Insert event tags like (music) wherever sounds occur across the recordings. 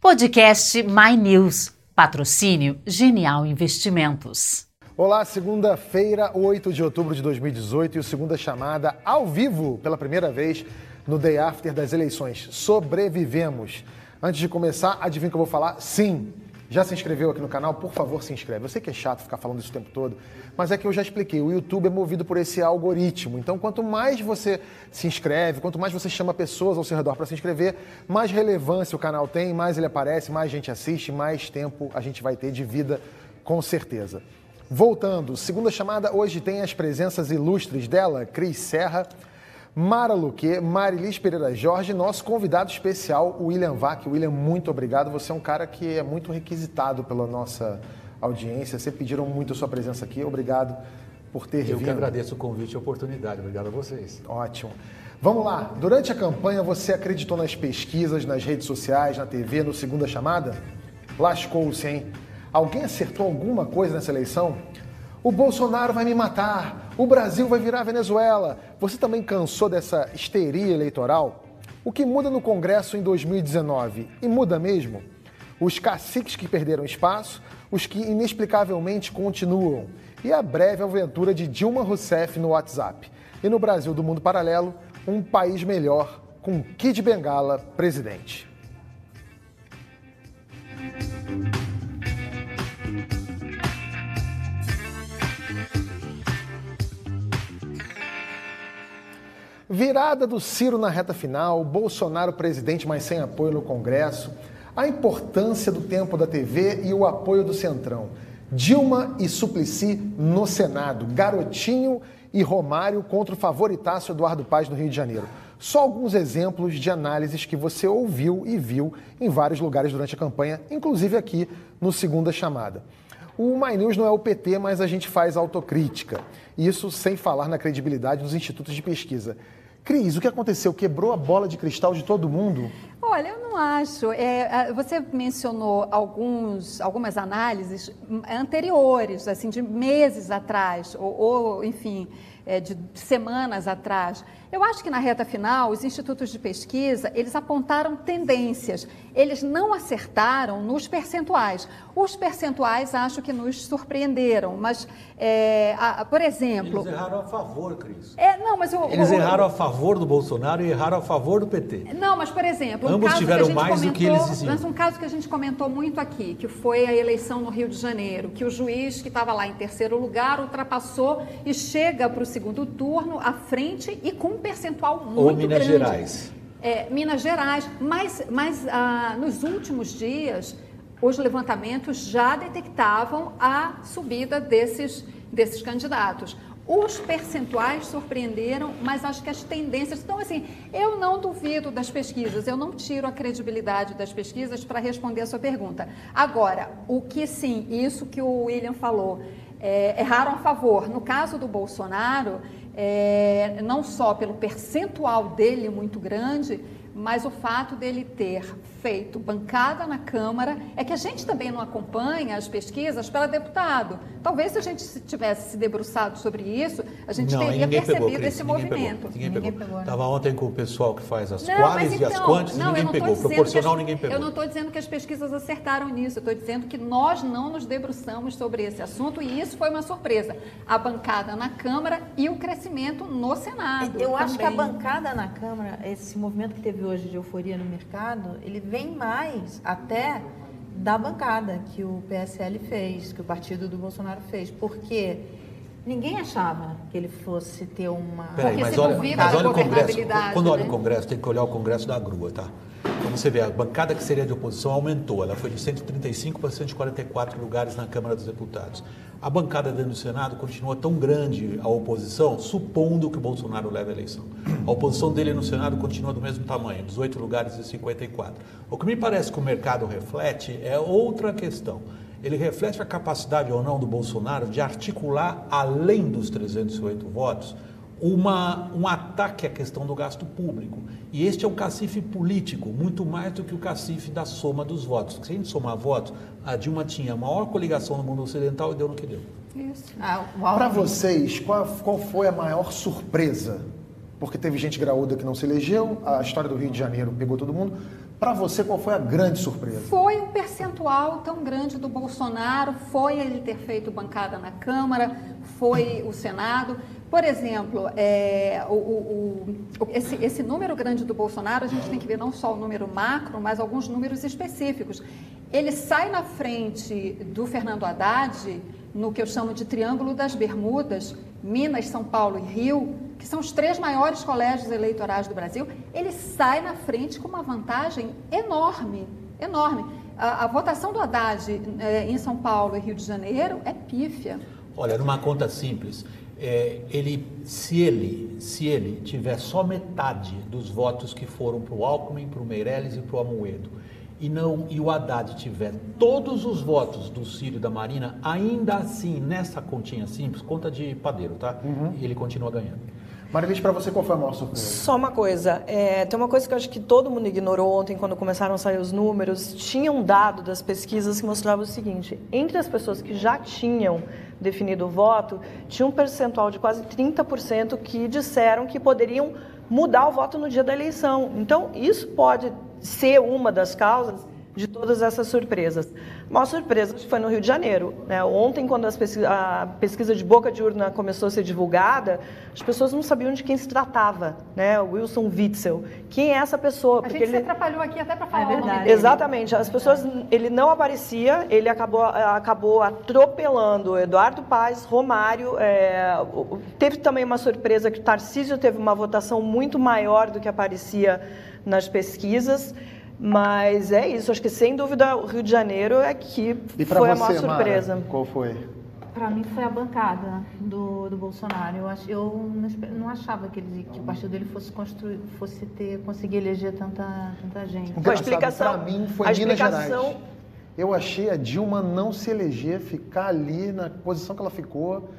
Podcast My News. Patrocínio Genial Investimentos. Olá, segunda-feira, 8 de outubro de 2018 e o segunda chamada ao vivo pela primeira vez no day after das eleições. Sobrevivemos. Antes de começar, adivinha o que eu vou falar? Sim. Já se inscreveu aqui no canal? Por favor, se inscreve. Eu sei que é chato ficar falando isso o tempo todo, mas é que eu já expliquei. O YouTube é movido por esse algoritmo. Então, quanto mais você se inscreve, quanto mais você chama pessoas ao seu redor para se inscrever, mais relevância o canal tem, mais ele aparece, mais gente assiste, mais tempo a gente vai ter de vida, com certeza. Voltando, segunda chamada, hoje tem as presenças ilustres dela, Cris Serra, Mara Luque, Marilis Pereira Jorge, nosso convidado especial, William Vac. William, muito obrigado. Você é um cara que é muito requisitado pela nossa audiência. Você pediram muito a sua presença aqui. Obrigado por ter Eu vindo. que agradeço o convite e a oportunidade. Obrigado a vocês. Ótimo. Vamos lá. Durante a campanha, você acreditou nas pesquisas, nas redes sociais, na TV, no Segunda Chamada? Lascou-se, hein? Alguém acertou alguma coisa nessa eleição? O Bolsonaro vai me matar. O Brasil vai virar Venezuela. Você também cansou dessa histeria eleitoral? O que muda no Congresso em 2019? E muda mesmo? Os caciques que perderam espaço, os que inexplicavelmente continuam. E a breve aventura de Dilma Rousseff no WhatsApp. E no Brasil do mundo paralelo, um país melhor com Kid Bengala presidente. Virada do Ciro na reta final, Bolsonaro presidente, mas sem apoio no Congresso, a importância do tempo da TV e o apoio do Centrão. Dilma e Suplicy no Senado, Garotinho e Romário contra o favoritácio Eduardo Paz no Rio de Janeiro. Só alguns exemplos de análises que você ouviu e viu em vários lugares durante a campanha, inclusive aqui no Segunda Chamada. O My News não é o PT, mas a gente faz autocrítica. Isso sem falar na credibilidade dos institutos de pesquisa. Cris, o que aconteceu? Quebrou a bola de cristal de todo mundo? Olha, eu não acho. É, você mencionou alguns, algumas análises anteriores, assim, de meses atrás, ou, ou enfim, é, de semanas atrás. Eu acho que na reta final, os institutos de pesquisa, eles apontaram tendências. Eles não acertaram nos percentuais. Os percentuais acho que nos surpreenderam, mas, é, a, por exemplo... Eles erraram a favor, Cris. É, não, mas eu, Eles eu, erraram a favor do Bolsonaro e erraram a favor do PT. Não, mas, por exemplo, um Ambos caso tiveram que a gente mais do comentou, que eles diziam. Mas um caso que a gente comentou muito aqui, que foi a eleição no Rio de Janeiro, que o juiz que estava lá em terceiro lugar ultrapassou e chega para o segundo turno à frente e com percentual muito Ou Minas grande. Gerais. É, Minas Gerais, mas, mas ah, nos últimos dias os levantamentos já detectavam a subida desses, desses candidatos. Os percentuais surpreenderam, mas acho que as tendências. Então, assim, eu não duvido das pesquisas, eu não tiro a credibilidade das pesquisas para responder a sua pergunta. Agora, o que sim, isso que o William falou, é, erraram a favor. No caso do Bolsonaro, é, não só pelo percentual dele muito grande, mas o fato dele ter feito bancada na Câmara é que a gente também não acompanha as pesquisas para deputado. Talvez se a gente tivesse se debruçado sobre isso, a gente Não, teria pegou, percebido Cris, esse ninguém movimento. Pegou, ninguém, Ninguém pegou. pegou, né? Estava ontem com o pessoal que faz as Não, quales e as então, quantes, não, eu ninguém pegou. Proporcional, as- ninguém pegou. Eu não estou dizendo que as pesquisas acertaram nisso, eu estou dizendo que nós não nos debruçamos sobre esse assunto e isso foi uma surpresa. A bancada na Câmara e o crescimento no Senado. Eu acho que a também. bancada na Câmara, esse movimento que teve hoje de euforia no mercado, ele vem mais até da bancada que o PSL fez, que o partido do Bolsonaro fez, porque ninguém achava que ele fosse ter uma Peraí, mas olha, mas olha o Congresso. Quando olha né? o Congresso, tem que olhar o Congresso da grua, tá? Como você vê, a bancada que seria de oposição aumentou. Ela foi de 135 para 144 lugares na Câmara dos Deputados. A bancada dentro do Senado continua tão grande a oposição, supondo que o Bolsonaro leve a eleição. A oposição dele no Senado continua do mesmo tamanho, 18 lugares e 54. O que me parece que o mercado reflete é outra questão. Ele reflete a capacidade ou não do Bolsonaro de articular, além dos 308 votos, uma, um ataque à questão do gasto público. E este é um cacife político, muito mais do que o cacife da soma dos votos. Se a gente somar votos, a Dilma tinha a maior coligação no mundo ocidental e deu no que deu. Isso. Ah, Para vocês, qual, qual foi a maior surpresa? Porque teve gente graúda que não se elegeu, a história do Rio de Janeiro pegou todo mundo. Para você, qual foi a grande surpresa? Foi um percentual tão grande do Bolsonaro, foi ele ter feito bancada na Câmara, foi o Senado. Por exemplo, é, o, o, o, esse, esse, número grande do Bolsonaro, a gente tem que ver não só o número macro, mas alguns números específicos. Ele sai na frente do Fernando Haddad no que eu chamo de Triângulo das Bermudas, Minas, São Paulo e Rio, que são os três maiores colégios eleitorais do Brasil, ele sai na frente com uma vantagem enorme, enorme. A, a votação do Haddad é, em São Paulo e Rio de Janeiro é pífia. Olha, numa conta simples, é, ele, se ele, se ele tiver só metade dos votos que foram para o Alckmin, para o Meirelles e para o Amoedo, e não e o Haddad tiver todos os votos do Ciro e da Marina, ainda assim, nessa continha simples, conta de padeiro, tá? Uhum. Ele continua ganhando. Marilis, para você, qual foi a maior surpresa? Só uma coisa. É, tem uma coisa que eu acho que todo mundo ignorou ontem, quando começaram a sair os números. Tinha um dado das pesquisas que mostrava o seguinte: entre as pessoas que já tinham definido o voto, tinha um percentual de quase 30% que disseram que poderiam mudar o voto no dia da eleição. Então, isso pode ser uma das causas de todas essas surpresas. A maior surpresa foi no Rio de Janeiro. Né? Ontem, quando pesquisa, a pesquisa de boca de urna começou a ser divulgada, as pessoas não sabiam de quem se tratava. Né? O Wilson Witzel. Quem é essa pessoa? A Porque gente ele... se atrapalhou aqui até para falar é verdade. Dele. Exatamente. As pessoas, ele não aparecia, ele acabou, acabou atropelando Eduardo Paz, Romário. É... teve também uma surpresa que Tarcísio teve uma votação muito maior do que aparecia nas pesquisas. Mas é isso, acho que sem dúvida o Rio de Janeiro é que e foi você, a maior surpresa. Mara, qual foi? Para mim foi a bancada do, do Bolsonaro. Eu, ach, eu não achava que, ele, que o partido dele fosse construir, fosse ter conseguir eleger tanta, tanta gente. A explicação para mim foi a Minas explicação... Gerais. Eu achei a Dilma não se eleger, ficar ali na posição que ela ficou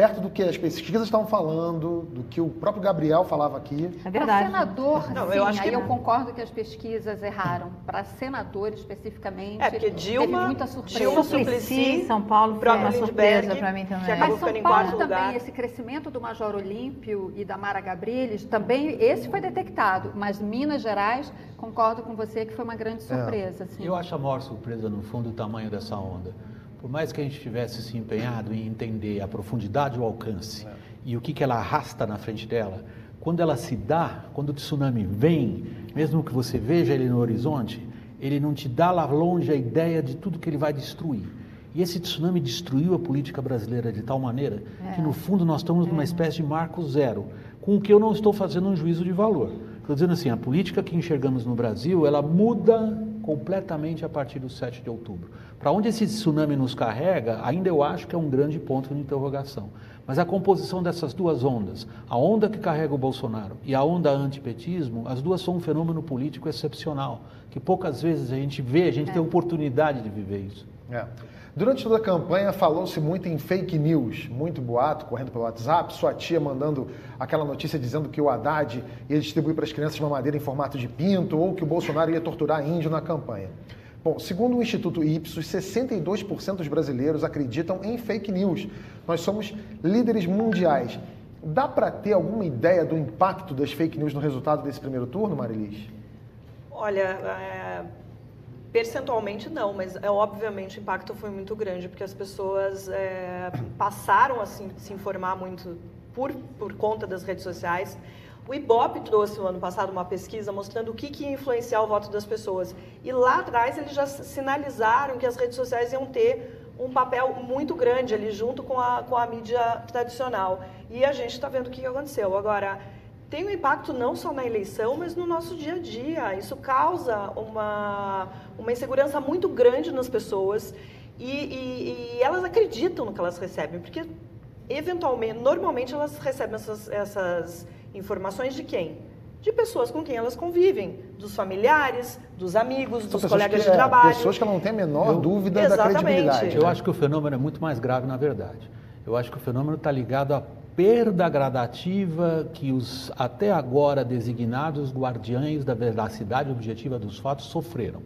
perto do que as pesquisas estavam falando, do que o próprio Gabriel falava aqui. É verdade. Para senador, não, sim, eu acho aí que... eu concordo que as pesquisas erraram. Para senador, especificamente, é, porque Dilma, teve muita surpresa. Dilma Suplicy, São Paulo foi uma surpresa para mim também. Mas São Paulo também, esse crescimento do Major Olímpio e da Mara Gabriels, também esse foi detectado. Mas Minas Gerais, concordo com você que foi uma grande é. surpresa. É. Eu acho a maior surpresa, no fundo, o tamanho dessa onda por mais que a gente tivesse se empenhado em entender a profundidade e o alcance é. e o que, que ela arrasta na frente dela, quando ela se dá, quando o tsunami vem, mesmo que você veja ele no horizonte, ele não te dá lá longe a ideia de tudo que ele vai destruir. E esse tsunami destruiu a política brasileira de tal maneira é. que, no fundo, nós estamos numa é. espécie de marco zero, com o que eu não estou fazendo um juízo de valor. Estou dizendo assim, a política que enxergamos no Brasil, ela muda completamente a partir do 7 de outubro. Para onde esse tsunami nos carrega, ainda eu acho que é um grande ponto de interrogação. Mas a composição dessas duas ondas, a onda que carrega o Bolsonaro e a onda antipetismo, as duas são um fenômeno político excepcional, que poucas vezes a gente vê, a gente é. tem oportunidade de viver isso. É. Durante toda a campanha falou-se muito em fake news, muito boato correndo pelo WhatsApp, sua tia mandando aquela notícia dizendo que o Haddad ia distribuir para as crianças mamadeira em formato de pinto ou que o Bolsonaro ia torturar índio na campanha. Bom, segundo o Instituto Ipsos, 62% dos brasileiros acreditam em fake news. Nós somos líderes mundiais. Dá para ter alguma ideia do impacto das fake news no resultado desse primeiro turno, Marilis? Olha, é, percentualmente não, mas é, obviamente o impacto foi muito grande, porque as pessoas é, passaram a se, se informar muito por, por conta das redes sociais. O IBOP trouxe no ano passado uma pesquisa mostrando o que, que ia influenciar o voto das pessoas. E lá atrás eles já sinalizaram que as redes sociais iam ter um papel muito grande ali junto com a, com a mídia tradicional. E a gente está vendo o que aconteceu. Agora, tem um impacto não só na eleição, mas no nosso dia a dia. Isso causa uma, uma insegurança muito grande nas pessoas e, e, e elas acreditam no que elas recebem, porque eventualmente, normalmente elas recebem essas, essas informações de quem? De pessoas com quem elas convivem, dos familiares, dos amigos, dos colegas de é, trabalho. Pessoas que não têm a menor eu, dúvida exatamente. da credibilidade. Eu acho que o fenômeno é muito mais grave, na verdade. Eu acho que o fenômeno está ligado à perda gradativa que os até agora designados guardiães da veracidade objetiva dos fatos sofreram.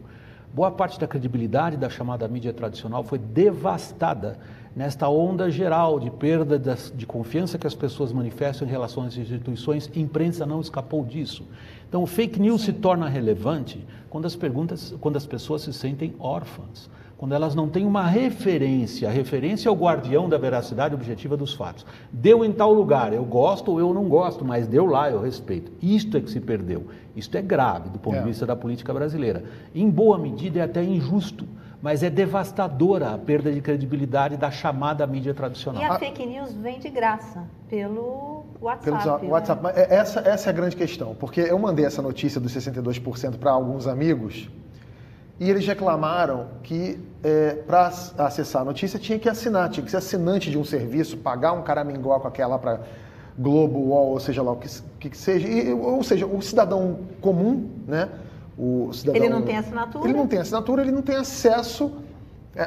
Boa parte da credibilidade da chamada mídia tradicional foi devastada nesta onda geral de perda de confiança que as pessoas manifestam em relação às instituições. A imprensa não escapou disso. Então, o fake news se torna relevante quando as, perguntas, quando as pessoas se sentem órfãs quando elas não têm uma referência, a referência é o guardião da veracidade objetiva dos fatos. Deu em tal lugar, eu gosto ou eu não gosto, mas deu lá, eu respeito. Isto é que se perdeu. Isto é grave do ponto é. de vista da política brasileira. Em boa medida é até injusto, mas é devastadora a perda de credibilidade da chamada mídia tradicional. E a fake news vem de graça pelo WhatsApp. Pelo WhatsApp. Né? Essa, essa é a grande questão, porque eu mandei essa notícia dos 62% para alguns amigos e eles reclamaram que é, para acessar a notícia tinha que assinar, tinha que ser assinante de um serviço, pagar um caraminguá com aquela para Globo, UOL, ou seja lá o que, que seja. E, ou seja, o cidadão comum, né? O cidadão, ele não tem assinatura? Ele não tem assinatura, ele não tem acesso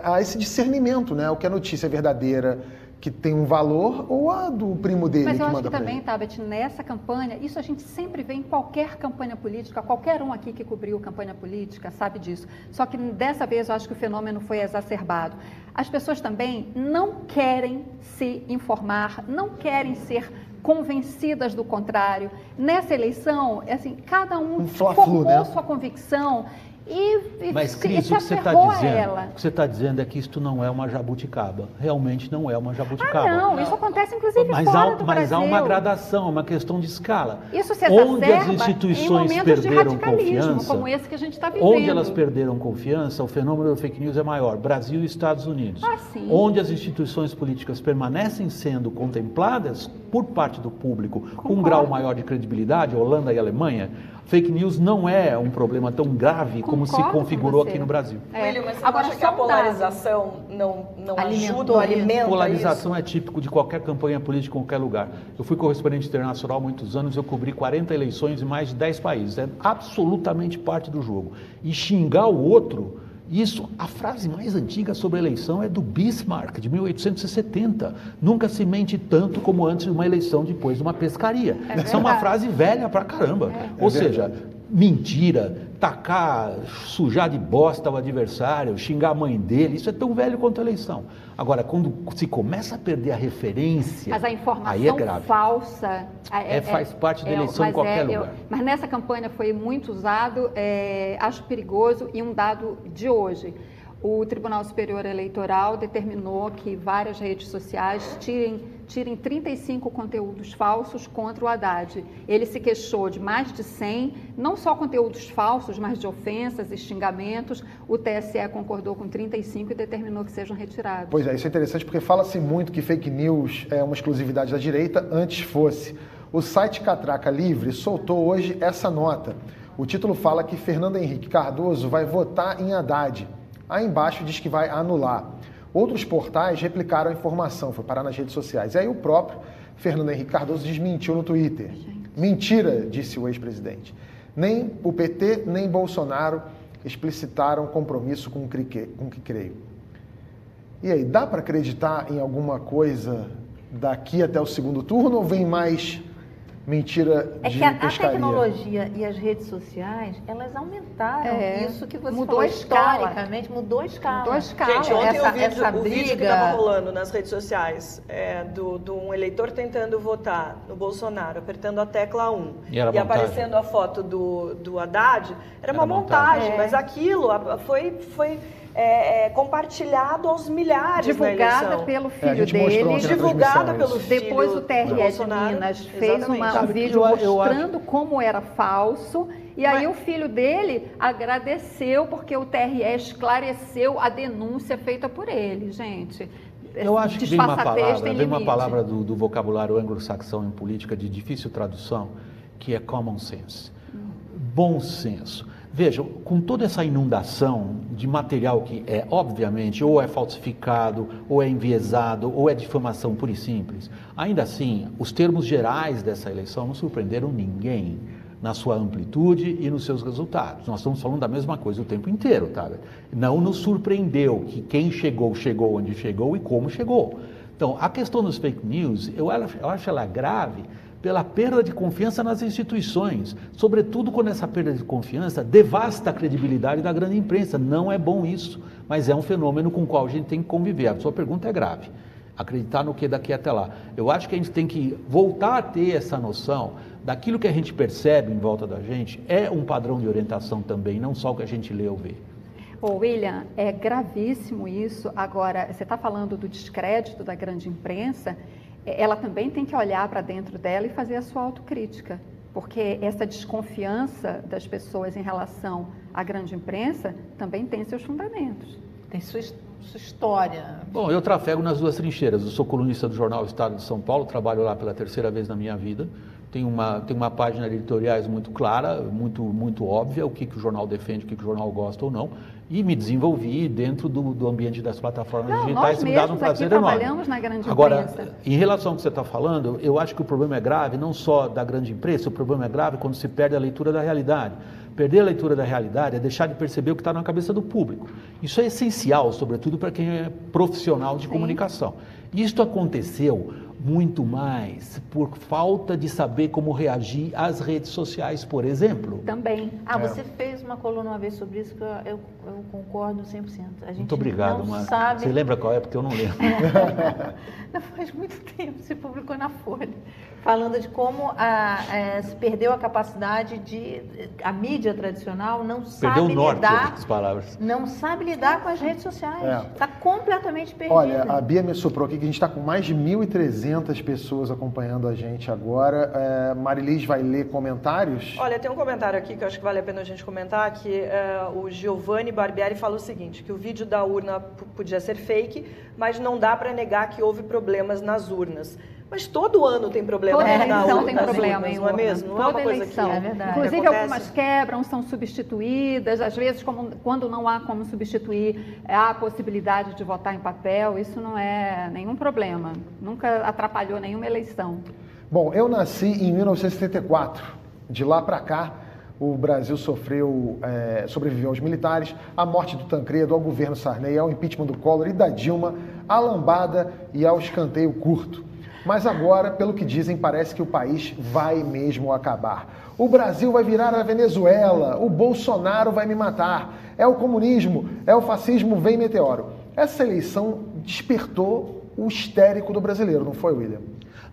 a esse discernimento, né? O que a notícia é verdadeira, que tem um valor ou a do primo dele Mas eu que acho que também, Tabet, nessa campanha, isso a gente sempre vê em qualquer campanha política, qualquer um aqui que cobriu campanha política sabe disso. Só que dessa vez eu acho que o fenômeno foi exacerbado. As pessoas também não querem se informar, não querem ser convencidas do contrário. Nessa eleição, assim, cada um, um formou né? sua convicção e, Mas, Cris, o que você está dizendo, o que você está dizendo é que isto não é uma jabuticaba. Realmente não é uma jabuticaba. Ah, não, não. isso acontece inclusive mas fora há, do Mas Brasil. há uma gradação, uma questão de escala. Isso se Onde as instituições perderam confiança, como esse que a gente está vivendo. Onde elas perderam confiança, o fenômeno da fake news é maior. Brasil e Estados Unidos. Ah. Onde as instituições políticas permanecem sendo contempladas por parte do público com um grau maior de credibilidade, Holanda e Alemanha, fake news não é um problema tão grave como se configurou aqui no Brasil. É. William, mas você Agora, acha que a polarização não, não ajuda ou alimenta Polarização isso? é típico de qualquer campanha política em qualquer lugar. Eu fui correspondente internacional há muitos anos, eu cobri 40 eleições em mais de 10 países. É absolutamente parte do jogo. E xingar o outro... Isso, a frase mais antiga sobre a eleição é do Bismarck, de 1870. Nunca se mente tanto como antes de uma eleição depois de uma pescaria. É Essa é uma frase velha pra caramba. É. Ou é seja, mentira, tacar, sujar de bosta o adversário, xingar a mãe dele, isso é tão velho quanto a eleição. Agora, quando se começa a perder a referência, mas a informação aí é grave. falsa é, é faz parte da é, eleição em qualquer é, lugar. Eu, mas nessa campanha foi muito usado, é, acho perigoso e um dado de hoje o Tribunal Superior Eleitoral determinou que várias redes sociais tirem, tirem 35 conteúdos falsos contra o Haddad. Ele se queixou de mais de 100, não só conteúdos falsos, mas de ofensas e xingamentos. O TSE concordou com 35 e determinou que sejam retirados. Pois é, isso é interessante porque fala-se muito que fake news é uma exclusividade da direita, antes fosse. O site Catraca Livre soltou hoje essa nota. O título fala que Fernando Henrique Cardoso vai votar em Haddad. Aí embaixo diz que vai anular. Outros portais replicaram a informação, foi parar nas redes sociais. E aí o próprio Fernando Henrique Cardoso desmentiu no Twitter. Mentira, disse o ex-presidente. Nem o PT, nem Bolsonaro explicitaram compromisso com o que creio. E aí, dá para acreditar em alguma coisa daqui até o segundo turno ou vem mais mentira é de que a, pescaria. a tecnologia e as redes sociais, elas aumentaram é, isso que você mudou falou a escala. historicamente, mudou a escala. Mudou a escala. Gente, ontem essa, eu vi essa o briga... vídeo que estava rolando nas redes sociais é, do, do um eleitor tentando votar no Bolsonaro, apertando a tecla 1 e, e aparecendo a foto do, do Haddad, era, era uma montagem, montagem é. mas aquilo foi... foi é, é, compartilhado aos milhares Divulgada pelo é, filho dele. Divulgada pelo filho Depois o TRE de Minas fez uma, um vídeo eu, mostrando eu como era falso. E aí Mas... o filho dele agradeceu porque o TRE esclareceu a denúncia feita por ele, gente. Eu acho que vem uma palavra, vem uma palavra do, do vocabulário anglo-saxão em política de difícil tradução, que é common sense. Hum. Bom senso. Vejam, com toda essa inundação de material que é, obviamente, ou é falsificado, ou é enviesado, ou é difamação pura e simples, ainda assim, os termos gerais dessa eleição não surpreenderam ninguém na sua amplitude e nos seus resultados. Nós estamos falando da mesma coisa o tempo inteiro, tá? Não nos surpreendeu que quem chegou, chegou onde chegou e como chegou. Então, a questão dos fake news, eu acho, ela grave, pela perda de confiança nas instituições, sobretudo quando essa perda de confiança devasta a credibilidade da grande imprensa. Não é bom isso, mas é um fenômeno com o qual a gente tem que conviver. A sua pergunta é grave. Acreditar no que daqui até lá. Eu acho que a gente tem que voltar a ter essa noção daquilo que a gente percebe em volta da gente é um padrão de orientação também, não só o que a gente lê ou vê. Ô, William, é gravíssimo isso. Agora, você está falando do descrédito da grande imprensa, ela também tem que olhar para dentro dela e fazer a sua autocrítica, porque essa desconfiança das pessoas em relação à grande imprensa também tem seus fundamentos. Tem sua, sua história. Bom, eu trafego nas duas trincheiras. Eu sou colunista do jornal Estado de São Paulo, trabalho lá pela terceira vez na minha vida tem uma, tem uma página de editoriais muito clara, muito, muito óbvia, o que, que o jornal defende, o que, que o jornal gosta ou não, e me desenvolvi dentro do, do ambiente das plataformas não, digitais, me dá um prazer enorme. trabalhamos na grande Agora, imprensa. em relação ao que você está falando, eu acho que o problema é grave, não só da grande imprensa, o problema é grave quando se perde a leitura da realidade. Perder a leitura da realidade é deixar de perceber o que está na cabeça do público. Isso é essencial, sobretudo para quem é profissional de Sim. comunicação. Isto aconteceu muito mais por falta de saber como reagir às redes sociais, por exemplo. Também. Ah, é. você fez uma coluna uma vez sobre isso que eu, eu, eu concordo 100%. A gente muito obrigado, não sabe... Você lembra qual é? Porque eu não lembro. (laughs) não, faz muito tempo, você publicou na Folha, falando de como a, é, se perdeu a capacidade de... A mídia tradicional não perdeu sabe o norte, lidar... palavras. Não sabe lidar com as redes sociais. Está é. completamente perdida. Olha, a Bia me soprou aqui que a gente está com mais de 1.300 300 pessoas acompanhando a gente agora. É, Marilis vai ler comentários? Olha, tem um comentário aqui que eu acho que vale a pena a gente comentar, que é, o Giovanni Barbieri fala o seguinte, que o vídeo da urna podia ser fake, mas não dá para negar que houve problemas nas urnas. Mas todo ano tem problema Toda eleição tem problema urnas, em não é mesmo? Não Toda é uma coisa eleição. que é verdade. Inclusive que algumas quebram, são substituídas, às vezes como, quando não há como substituir, há a possibilidade de votar em papel, isso não é nenhum problema. Nunca atrapalhou nenhuma eleição. Bom, eu nasci em 1974. De lá para cá, o Brasil sofreu, é, sobreviveu aos militares, à morte do Tancredo, ao governo Sarney, ao impeachment do Collor e da Dilma, à lambada e ao escanteio curto. Mas agora, pelo que dizem, parece que o país vai mesmo acabar. O Brasil vai virar a Venezuela, o Bolsonaro vai me matar. É o comunismo, é o fascismo, vem meteoro. Essa eleição despertou o histérico do brasileiro, não foi, William?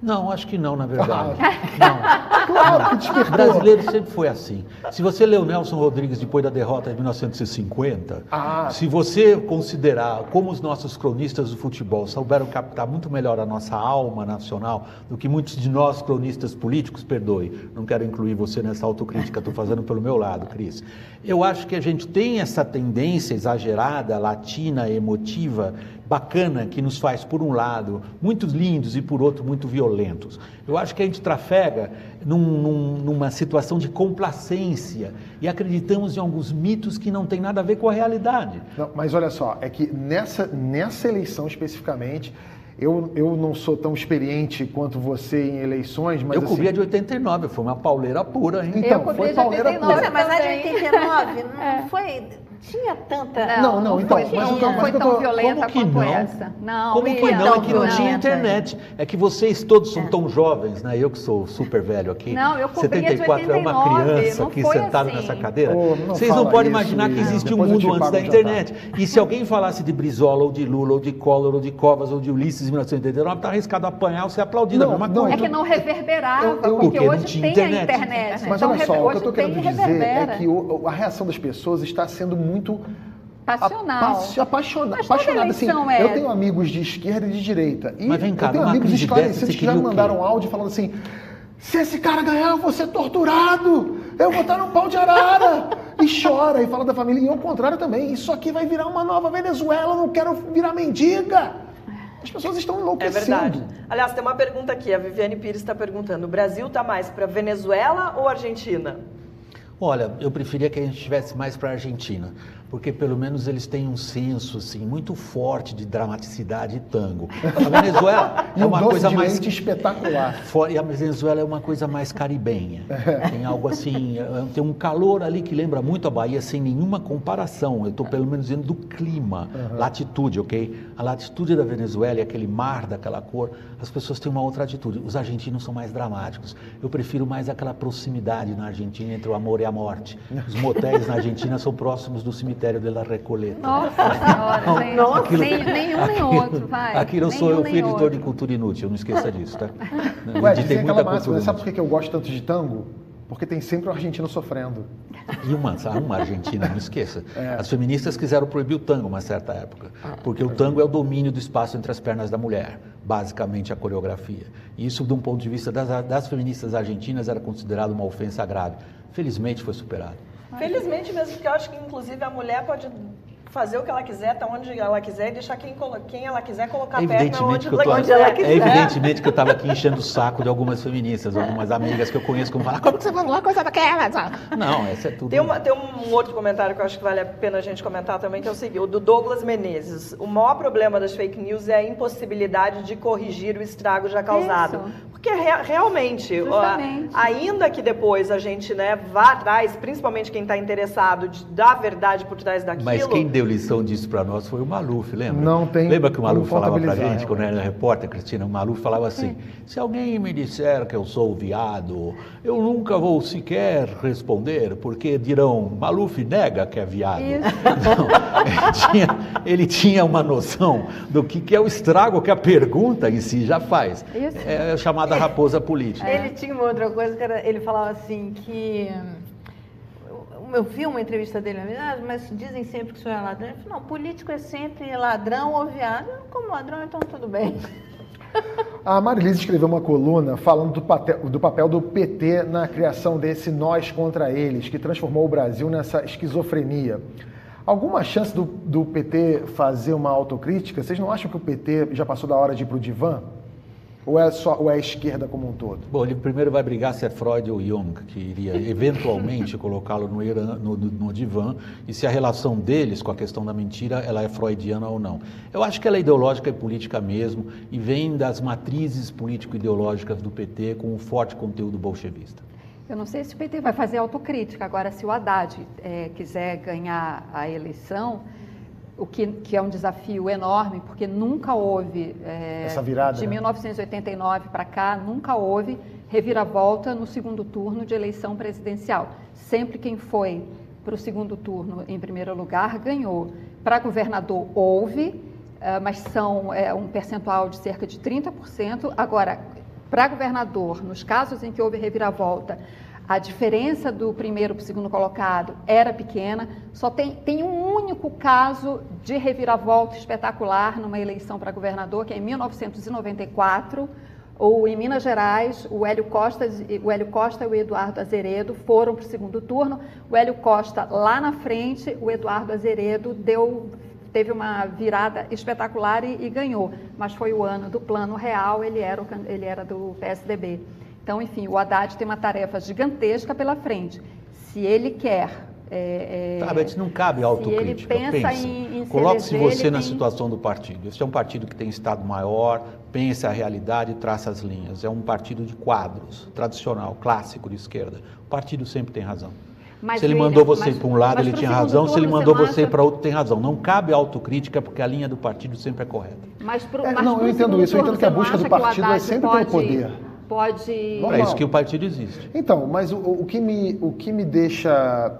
Não, acho que não, na verdade. não. (laughs) Claro que despertou. Brasileiro sempre foi assim. Se você o Nelson Rodrigues depois da derrota de 1950, ah. se você considerar como os nossos cronistas do futebol souberam captar muito melhor a nossa alma nacional do que muitos de nós cronistas políticos, perdoe, não quero incluir você nessa autocrítica, estou fazendo pelo meu lado, Cris. Eu acho que a gente tem essa tendência exagerada, latina, emotiva, bacana que nos faz, por um lado, muito lindos e por outro, muito violentos. Eu acho que a gente trafega num, num, numa situação de complacência e acreditamos em alguns mitos que não têm nada a ver com a realidade. Não, mas olha só, é que nessa, nessa eleição especificamente, eu, eu não sou tão experiente quanto você em eleições, mas. Eu assim... cobria de 89, foi uma pauleira pura, hein? Então, foi pauleira 89, pura. Mas a de 89 não é. foi tinha tanta. Não, não, não então. Foi, mas, não, foi tão tô... violenta quanto não? essa. Não, Como que não? É que não tinha internet. É que vocês todos são é. tão jovens, né? Eu que sou super velho aqui. Não, eu 74 é uma criança aqui sentada assim. nessa cadeira. Oh, vocês não podem imaginar que existe um mundo antes da internet. E se alguém falasse de Brizola, ou de Lula, ou de Collor, ou de Covas, ou de Ulisses em 1989, está arriscado a apanhar ou ser aplaudido. Não, não, é que não reverberava, porque hoje tem a internet. Mas olha só, o que eu estou querendo dizer é que a reação das pessoas está sendo muito Passional. apaixonada. apaixonada. Assim, é... Eu tenho amigos de esquerda e de direita. E Mas vem cá, eu tenho amigos esclarecidos que já mandaram áudio falando assim: se esse cara ganhar, eu vou ser torturado. Eu vou estar no pau de arara. e chora e fala da família. E ao contrário também. Isso aqui vai virar uma nova Venezuela. Eu não quero virar mendiga. As pessoas estão enlouquecendo. É verdade. Aliás, tem uma pergunta aqui. A Viviane Pires está perguntando: o Brasil está mais para Venezuela ou Argentina? Olha, eu preferia que a gente estivesse mais para a Argentina porque pelo menos eles têm um senso assim muito forte de dramaticidade e tango. A Venezuela (laughs) é um uma coisa mais espetacular. e a Venezuela é uma coisa mais caribenha. Tem algo assim, é, tem um calor ali que lembra muito a Bahia sem nenhuma comparação. Eu estou pelo menos dizendo do clima, latitude, ok? A latitude da Venezuela e aquele mar daquela cor, as pessoas têm uma outra atitude. Os argentinos são mais dramáticos. Eu prefiro mais aquela proximidade na Argentina entre o amor e a morte. Os motéis na Argentina são próximos do cemitério de la Recoleta. Nossa senhora, gente. Aquilo- Nem- nenhum nem outro, vai. Aqui não sou eu, fui editor outro. de cultura inútil, não esqueça disso, tá? (laughs) Ué, aquela muita máxima, cultura sabe por que eu gosto tanto de tango? Porque tem sempre um argentino sofrendo. E uma, uma argentina, não esqueça. É. As feministas quiseram proibir o tango uma certa época, porque o tango é o domínio do espaço entre as pernas da mulher, basicamente a coreografia. E isso, de um ponto de vista das, das feministas argentinas, era considerado uma ofensa grave. Felizmente foi superado. Felizmente mesmo, porque eu acho que inclusive a mulher pode fazer o que ela quiser, até onde ela quiser, e deixar quem, quem ela quiser colocar a perna onde, que eu tô, onde ela é quiser. evidentemente que eu estava aqui enchendo o saco de algumas feministas, algumas amigas que eu conheço que vão falar, como que você falou uma coisa daquela? Não, essa é tudo. Tem, uma- tem um outro comentário que eu acho que vale a pena a gente comentar também, que é o seguinte, o do Douglas Menezes. O maior problema das fake news é a impossibilidade de corrigir o estrago já causado. Isso. Porque rea- realmente, ó, ainda que depois a gente né, vá atrás, principalmente quem está interessado, de, da verdade por trás daquilo... Mas quem deu lição disso para nós foi o Maluf, lembra? Não tem Lembra que o Maluf falava para gente, quando realmente. era repórter, Cristina? O Maluf falava assim: se alguém me disser que eu sou viado, eu nunca vou sequer responder, porque dirão, Maluf nega que é viado. (laughs) Não, ele, tinha, ele tinha uma noção do que, que é o estrago que a pergunta em si já faz. Isso. É a chamada raposa política. Ele tinha uma outra coisa que era, ele falava assim que eu vi uma entrevista dele, ah, mas dizem sempre que o senhor é ladrão. Ele falou, não, político é sempre ladrão ou viado. Eu, Como ladrão, então tudo bem. (laughs) A Marilise escreveu uma coluna falando do, pate- do papel do PT na criação desse nós contra eles, que transformou o Brasil nessa esquizofrenia. Alguma chance do, do PT fazer uma autocrítica? Vocês não acham que o PT já passou da hora de ir para o divã? Ou é, só, ou é a esquerda como um todo? Bom, ele primeiro vai brigar se é Freud ou Jung, que iria (laughs) eventualmente colocá-lo no, no, no- divã, e se a relação deles com a questão da mentira ela é freudiana ou não. Eu acho que ela é ideológica e política mesmo, e vem das matrizes político-ideológicas do PT com um forte conteúdo bolchevista. Eu não sei se o PT vai fazer autocrítica. Agora, se o Haddad eh, quiser ganhar a eleição, o que, que é um desafio enorme, porque nunca houve, eh, Essa virada, de né? 1989 para cá, nunca houve reviravolta no segundo turno de eleição presidencial. Sempre quem foi para o segundo turno em primeiro lugar ganhou. Para governador houve, eh, mas são eh, um percentual de cerca de 30%. Agora, para governador, nos casos em que houve reviravolta, a diferença do primeiro para o segundo colocado era pequena. Só tem, tem um único caso de reviravolta espetacular numa eleição para governador, que é em 1994. Ou em Minas Gerais, o Hélio Costa, o Hélio Costa e o Eduardo Azeredo foram para o segundo turno. O Hélio Costa lá na frente, o Eduardo Azeredo deu teve uma virada espetacular e, e ganhou. Mas foi o ano do plano real, ele era, o ele era do PSDB. Então, enfim, o Haddad tem uma tarefa gigantesca pela frente. Se ele quer. é, é, Tá, Beth, não cabe se autocrítica. ele pensa Pensa. em- em se Coloque-se você ele na tem- situação do partido. Este é um partido que tem Estado maior, pensa a realidade e traça as linhas. É um partido de quadros, tradicional, clássico de esquerda. O partido sempre tem razão. Mas se ele ele- mandou você para um lado, ele tinha razão. Se ele mandou você acha- para outro, tem razão. Não cabe autocrítica, porque a linha do partido sempre é correta. Mas pro, É, mas não, eu entendo isso, eu entendo que a busca do partido é sempre pelo pode- poder. Pode. É isso que o partido existe. Então, mas o, o que me, o que me deixa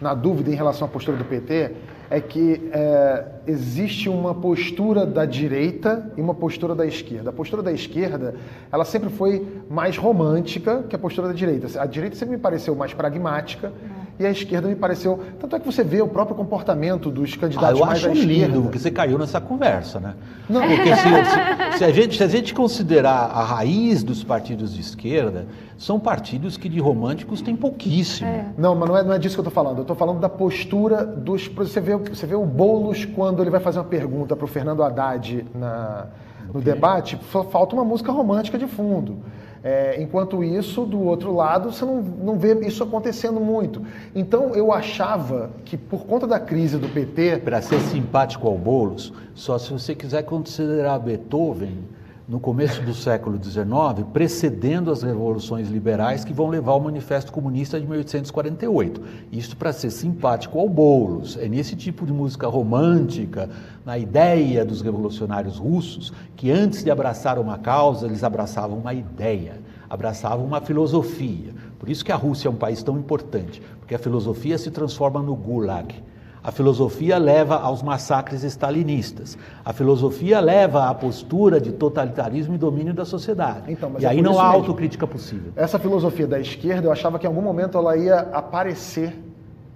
na dúvida em relação à postura do PT é que é, existe uma postura da direita e uma postura da esquerda. A postura da esquerda, ela sempre foi mais romântica que a postura da direita. A direita sempre me pareceu mais pragmática e a esquerda me pareceu... Tanto é que você vê o próprio comportamento dos Ah, candidatos eu mais acho à lindo que você caiu nessa conversa, né? Não. Porque se, se- se a gente, se a gente considerar a raiz dos partidos de esquerda, são partidos que de românticos tem pouquíssimo. Não, mas não é, não é disso que eu estou falando. Eu estou falando da postura dos. Você vê, você vê o Boulos quando ele vai fazer uma pergunta para o Fernando Haddad na, no debate, fa- falta uma música romântica de fundo. É, enquanto isso, do outro lado, você não, não vê isso acontecendo muito. Então, eu achava que por conta da crise do PT. Para ser simpático ao Boulos, só se você quiser considerar Beethoven no começo do século XIX, precedendo as revoluções liberais que vão levar ao Manifesto Comunista de 1848. Isto para ser simpático ao Boulos. É nesse tipo de música romântica, na ideia dos revolucionários russos, que antes de abraçar uma causa, eles abraçavam uma ideia, abraçavam uma filosofia. Por isso que a Rússia é um país tão importante, porque a filosofia se transforma no gulag a filosofia leva aos massacres stalinistas. A filosofia leva à postura de totalitarismo e domínio da sociedade. Então, e é aí não há mesmo. autocrítica possível. Essa filosofia da esquerda, eu achava que em algum momento ela ia aparecer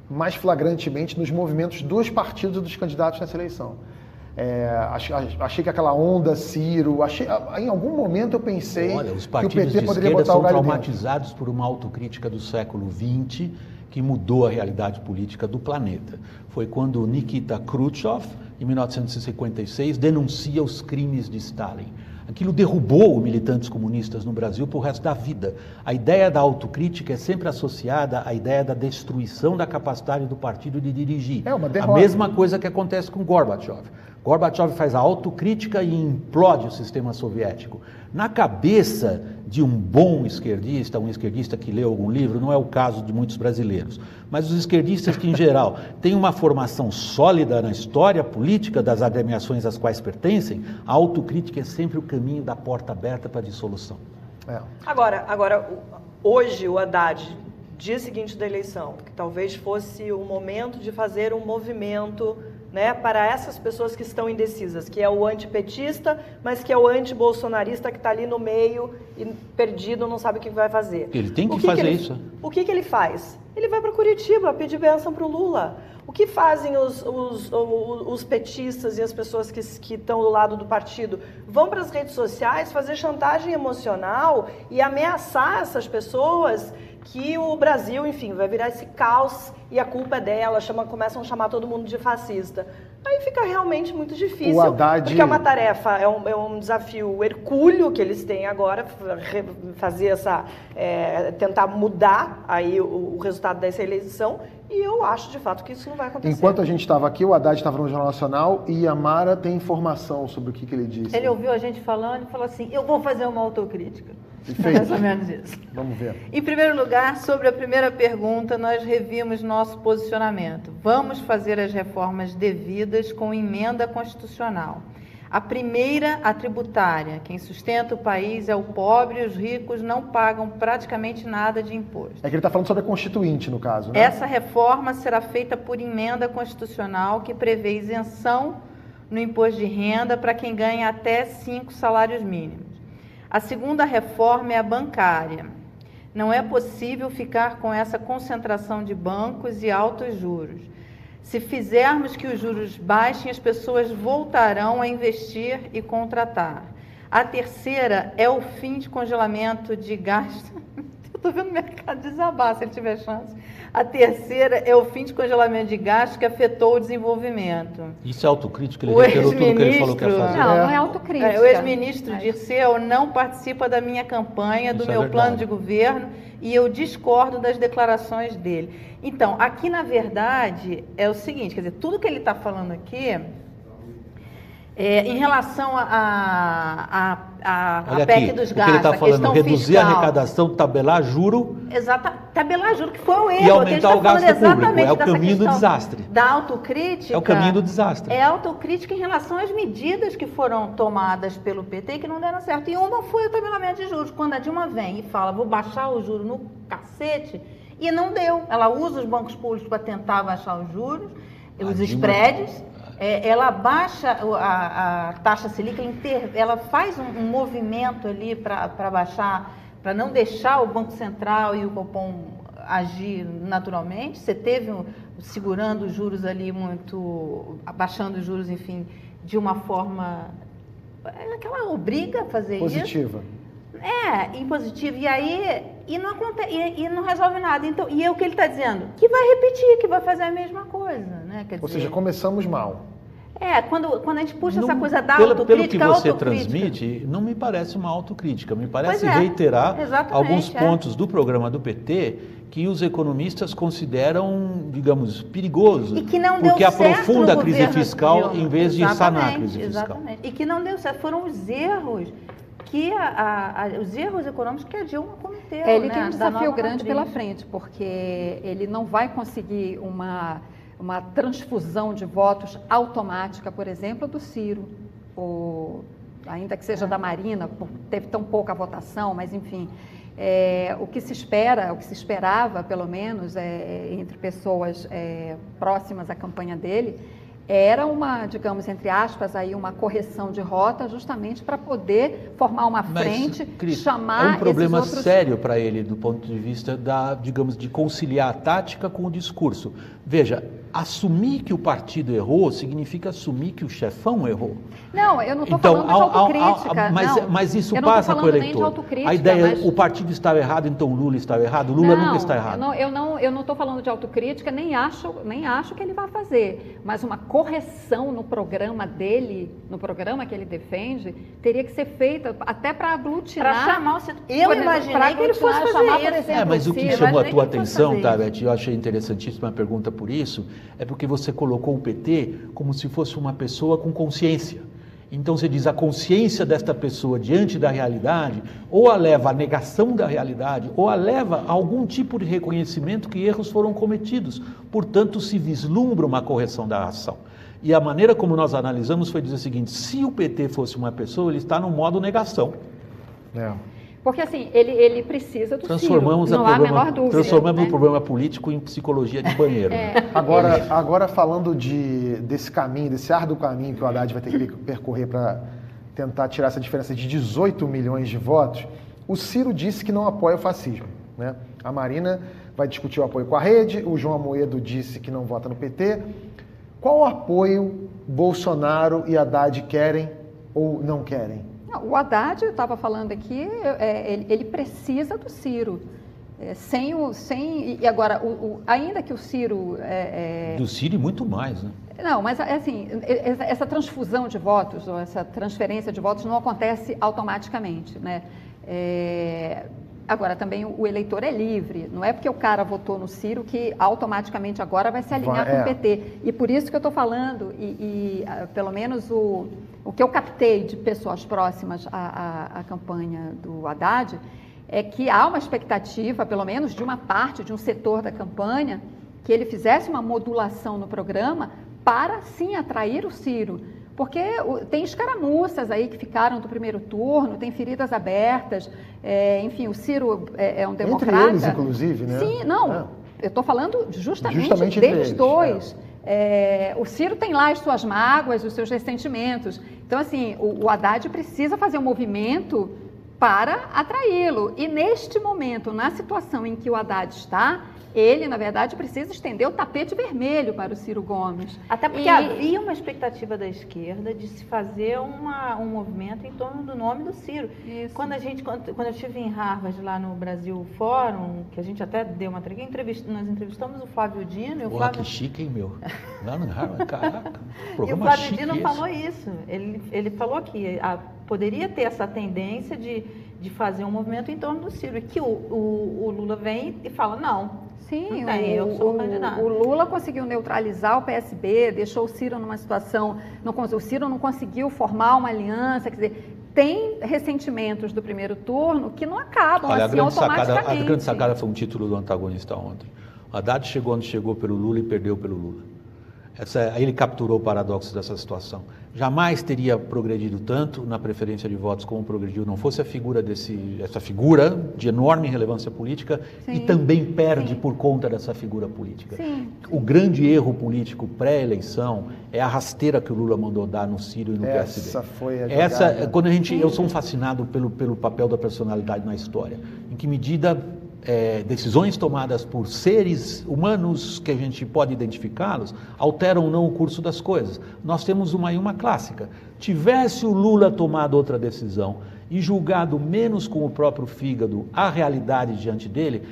mais flagrantemente nos movimentos dos partidos e dos candidatos nessa eleição. É, achei que aquela onda Ciro, achei, em algum momento eu pensei Olha, que o PT poderia botar são o galho traumatizados dentro. por uma autocrítica do século XX que mudou a realidade política do planeta. Foi quando Nikita Khrushchev, em 1956, denuncia os crimes de Stalin. Aquilo derrubou os militantes comunistas no Brasil para o resto da vida. A ideia da autocrítica é sempre associada à ideia da destruição da capacidade do partido de dirigir. É uma derrota. A mesma coisa que acontece com Gorbachev. Gorbachev faz a autocrítica e implode o sistema soviético. Na cabeça de um bom esquerdista, um esquerdista que leu algum livro, não é o caso de muitos brasileiros, mas os esquerdistas que, em geral, têm uma formação sólida na história política das agremiações às quais pertencem, a autocrítica é sempre o caminho da porta aberta para a dissolução. É. Agora, agora, hoje o Haddad, dia seguinte da eleição, que talvez fosse o momento de fazer um movimento né, para essas pessoas que estão indecisas, que é o antipetista, mas que é o antibolsonarista que está ali no meio e perdido, não sabe o que vai fazer. Ele tem que, que fazer que ele, isso. O que, que ele faz? Ele vai para Curitiba pedir bênção para o Lula. O que fazem os, os, os, os, petistas e as pessoas que estão do lado do partido? Vão para as redes sociais fazer chantagem emocional e ameaçar essas pessoas que o Brasil, enfim, vai virar esse caos e a culpa é dela, chama, começam a chamar todo mundo de fascista. Aí fica realmente muito difícil, Haddad... porque é uma tarefa, é um, é um desafio hercúleo que eles têm agora, fazer essa, é, tentar mudar aí o, o resultado dessa eleição, e eu acho de fato que isso não vai acontecer. Enquanto a gente estava aqui, o Haddad estava no Jornal Nacional e a Mara tem informação sobre o que, que ele disse. Ele ouviu a gente falando e falou assim: eu vou fazer uma autocrítica. Fez. Mais ou menos isso. Vamos ver. Em primeiro lugar, sobre a primeira pergunta, nós revimos nosso posicionamento. Vamos fazer as reformas devidas com emenda constitucional. A primeira, a tributária. Quem sustenta o país é o pobre e os ricos não pagam praticamente nada de imposto. É que ele está falando sobre a Constituinte, no caso. Né? Essa reforma será feita por emenda constitucional que prevê isenção no imposto de renda para quem ganha até cinco salários mínimos. A segunda reforma é a bancária. Não é possível ficar com essa concentração de bancos e altos juros. Se fizermos que os juros baixem, as pessoas voltarão a investir e contratar. A terceira é o fim de congelamento de gastos. (laughs) Estou vendo o mercado (laughs) desabar se ele tiver chance. A terceira é o fim de congelamento de gastos que afetou o desenvolvimento. Isso é autocrítico? Ele reiterou tudo que ele falou que ia fazer. Não, não é autocrítica. É, o ex-ministro. Dirceu não participa da minha campanha, do Isso é meu é plano de governo, e eu discordo das declarações dele. Então, aqui, na verdade, é o seguinte, quer dizer, tudo que ele está falando aqui é, em relação a, a, a, a PEC aqui, dos gastos, ele está falando reduzir fiscal, a arrecadação, tabelar juro. Exata, tabelar juro, que foi o erro. E aumentar o gasto público. É o caminho do desastre. Da autocrítica. É o caminho do desastre. É autocrítica em relação às medidas que foram tomadas pelo PT que não deram certo. E uma foi o tabelamento de juros. Quando a Dilma vem e fala, vou baixar o juro no cacete, e não deu. Ela usa os bancos públicos para tentar baixar os juros, a os spreads é, ela baixa a, a, taxa Selic, ela, inter, ela faz um, um, movimento ali para baixar, para não deixar o Banco Central e o Copom agir naturalmente. Você teve um, segurando os juros ali muito, abaixando os juros, enfim, de uma forma é que obriga a fazer Positiva. isso. É, impositiva. E aí, e não, acontece, e, e não resolve nada. Então, e é o que ele está dizendo? Que vai repetir, que vai fazer a mesma coisa. Né? Quer Ou dizer, seja, começamos mal. É, quando, quando a gente puxa Não- essa coisa da pelo, autocrítica, pelo que você transmite, não me parece uma autocrítica, me parece é, reiterar exatamente, alguns é. pontos do programa do PT que os economistas consideram, digamos, perigoso, E que não deu porque certo aprofunda a crise fiscal em vez de sanar a Exatamente, crise fiscal. Exatamente. E que não deu certo. Foram os erros que a, a- os erros econômicos que a Dilma cometeu. É, ele né, tem um da desafio grande matriz. pela frente, porque ele não vai conseguir uma, uma transfusão de votos automática, por exemplo, do Ciro, ou, ainda que seja da Marina, teve tão pouca votação, mas enfim. É, o que se espera, o que se esperava, pelo menos, é, entre pessoas é, próximas à campanha dele, era uma, digamos, entre aspas, aí uma correção de rota, justamente para poder formar uma Mas, frente, Cris, chamar é um problema outros sério para ele do ponto de vista da, digamos, de conciliar a tática com o discurso. Veja, assumir que o partido errou significa assumir que o chefão errou. Não, eu não estou Então, falando de ao- ao- ao- autocrítica. mas, não. mas isso eu passa para o falando nem de eleitor. A ideia, mas... o partido estava errado, então o Lula estava errado. O Lula não, nunca está errado. Eu não, eu não, eu não estou falando de autocrítica, nem acho, nem acho que ele vai fazer. Mas uma correção no programa dele, no programa que ele defende, teria que ser feita até para aglutinar. Para chamar o setor. Eu Por imaginei que ele fosse fazer chamar, por isso. exemplo, É, mas o que chamou a tua atenção, tá. Beth? Eu achei interessantíssima a pergunta por isso, é porque você colocou o PT como se fosse uma pessoa com consciência. Então você diz a consciência desta pessoa diante da realidade, ou a leva à negação da realidade, ou a leva a algum tipo de reconhecimento que erros foram cometidos. Portanto, se vislumbra uma correção da ação. E a maneira como nós analisamos foi dizer o seguinte: se o PT fosse uma pessoa, ele está no modo negação. É. Porque assim, ele, ele precisa do Transformamos, Ciro, a não há a menor dúvida. transformamos né? o problema político em psicologia de banheiro. É. né? Agora, agora falando de, desse caminho, desse árduo caminho que o Haddad vai ter que percorrer para tentar tirar essa diferença de 18 milhões de votos, o Ciro disse que não apoia o fascismo. Né? A Marina vai discutir o apoio com a rede, o João Amoedo disse que não vota no PT. Qual apoio Bolsonaro e Haddad querem ou não querem? O Haddad, eu estava falando aqui, é, ele, ele precisa do Ciro. É, sem o. Sem, e agora, o, o- ainda que o Ciro. é, é, Do Ciro e muito mais, né? Não, mas assim, essa- essa transfusão de votos, ou essa transferência de votos não acontece automaticamente, né? É, agora, também o eleitor é livre, não é porque o cara votou no Ciro que automaticamente agora vai se alinhar Vai- com é. o PT. E por isso que eu estou falando, e, e, ah, pelo menos o, o que eu captei de pessoas próximas à, à- à campanha do Haddad, é que há uma expectativa, pelo menos de uma parte, de um setor da campanha, que ele fizesse uma modulação no programa para sim atrair o Ciro. Porque tem escaramuças aí que ficaram do primeiro turno, tem feridas abertas, é, enfim, o Ciro é, é um Entre democrata. eles, inclusive, né? Sim, não, É. eu estou falando justamente, Justamente entre deles eles, dois. É, o Ciro tem lá as suas mágoas, os seus ressentimentos. Então, assim, o, o Haddad precisa fazer um movimento para atraí-lo. E neste momento, na situação em que o Haddad está, ele, na verdade, precisa estender o tapete vermelho para o Ciro Gomes. Até porque E- havia uma expectativa da esquerda de se fazer uma, um movimento em torno do nome do Ciro. Isso. Quando a gente, quando, quando eu estive em Harvard lá no Brasil Fórum, que a gente até deu uma entrevista, entrevist- nós entrevistamos o Flávio Dino e o Porra, Flávio que chique, hein, meu? (laughs) Lá no Harvard, caraca. E o Flávio chique Dino esse. falou isso. Ele, ele falou que a- poderia ter essa tendência de, de fazer um movimento em torno do Ciro. E que o, o, o Lula vem e fala, não. Sim, Não tem, eu o, sou o- candidato. o Lula conseguiu neutralizar o PSB, deixou o Ciro numa situação. Não, o Ciro não conseguiu formar uma aliança, quer dizer, tem ressentimentos do primeiro turno que não acabam Olha, a assim grande, sacada, automaticamente. a grande sacada foi um título do antagonista ontem. O Haddad chegou onde chegou pelo Lula e perdeu pelo Lula. Essa, aí ele capturou o paradoxo dessa situação. Jamais teria progredido tanto na preferência de votos como progrediu, não fosse a figura desse, essa figura de enorme relevância política e Sim, também perde sim. por conta dessa figura política. Sim. O grande erro político pré-eleição é a rasteira que o Lula mandou dar no Ciro e no Essa PSD. foi a Essa, jogada. quando a gente, eu sou um fascinado pelo, pelo papel da personalidade na história. Em que medida é, decisões tomadas por seres humanos que a gente pode identificá-los alteram ou não o curso das coisas. Nós temos uma aí uma clássica. Tivesse o Lula tomado outra decisão e julgado menos com o próprio fígado a realidade diante dele,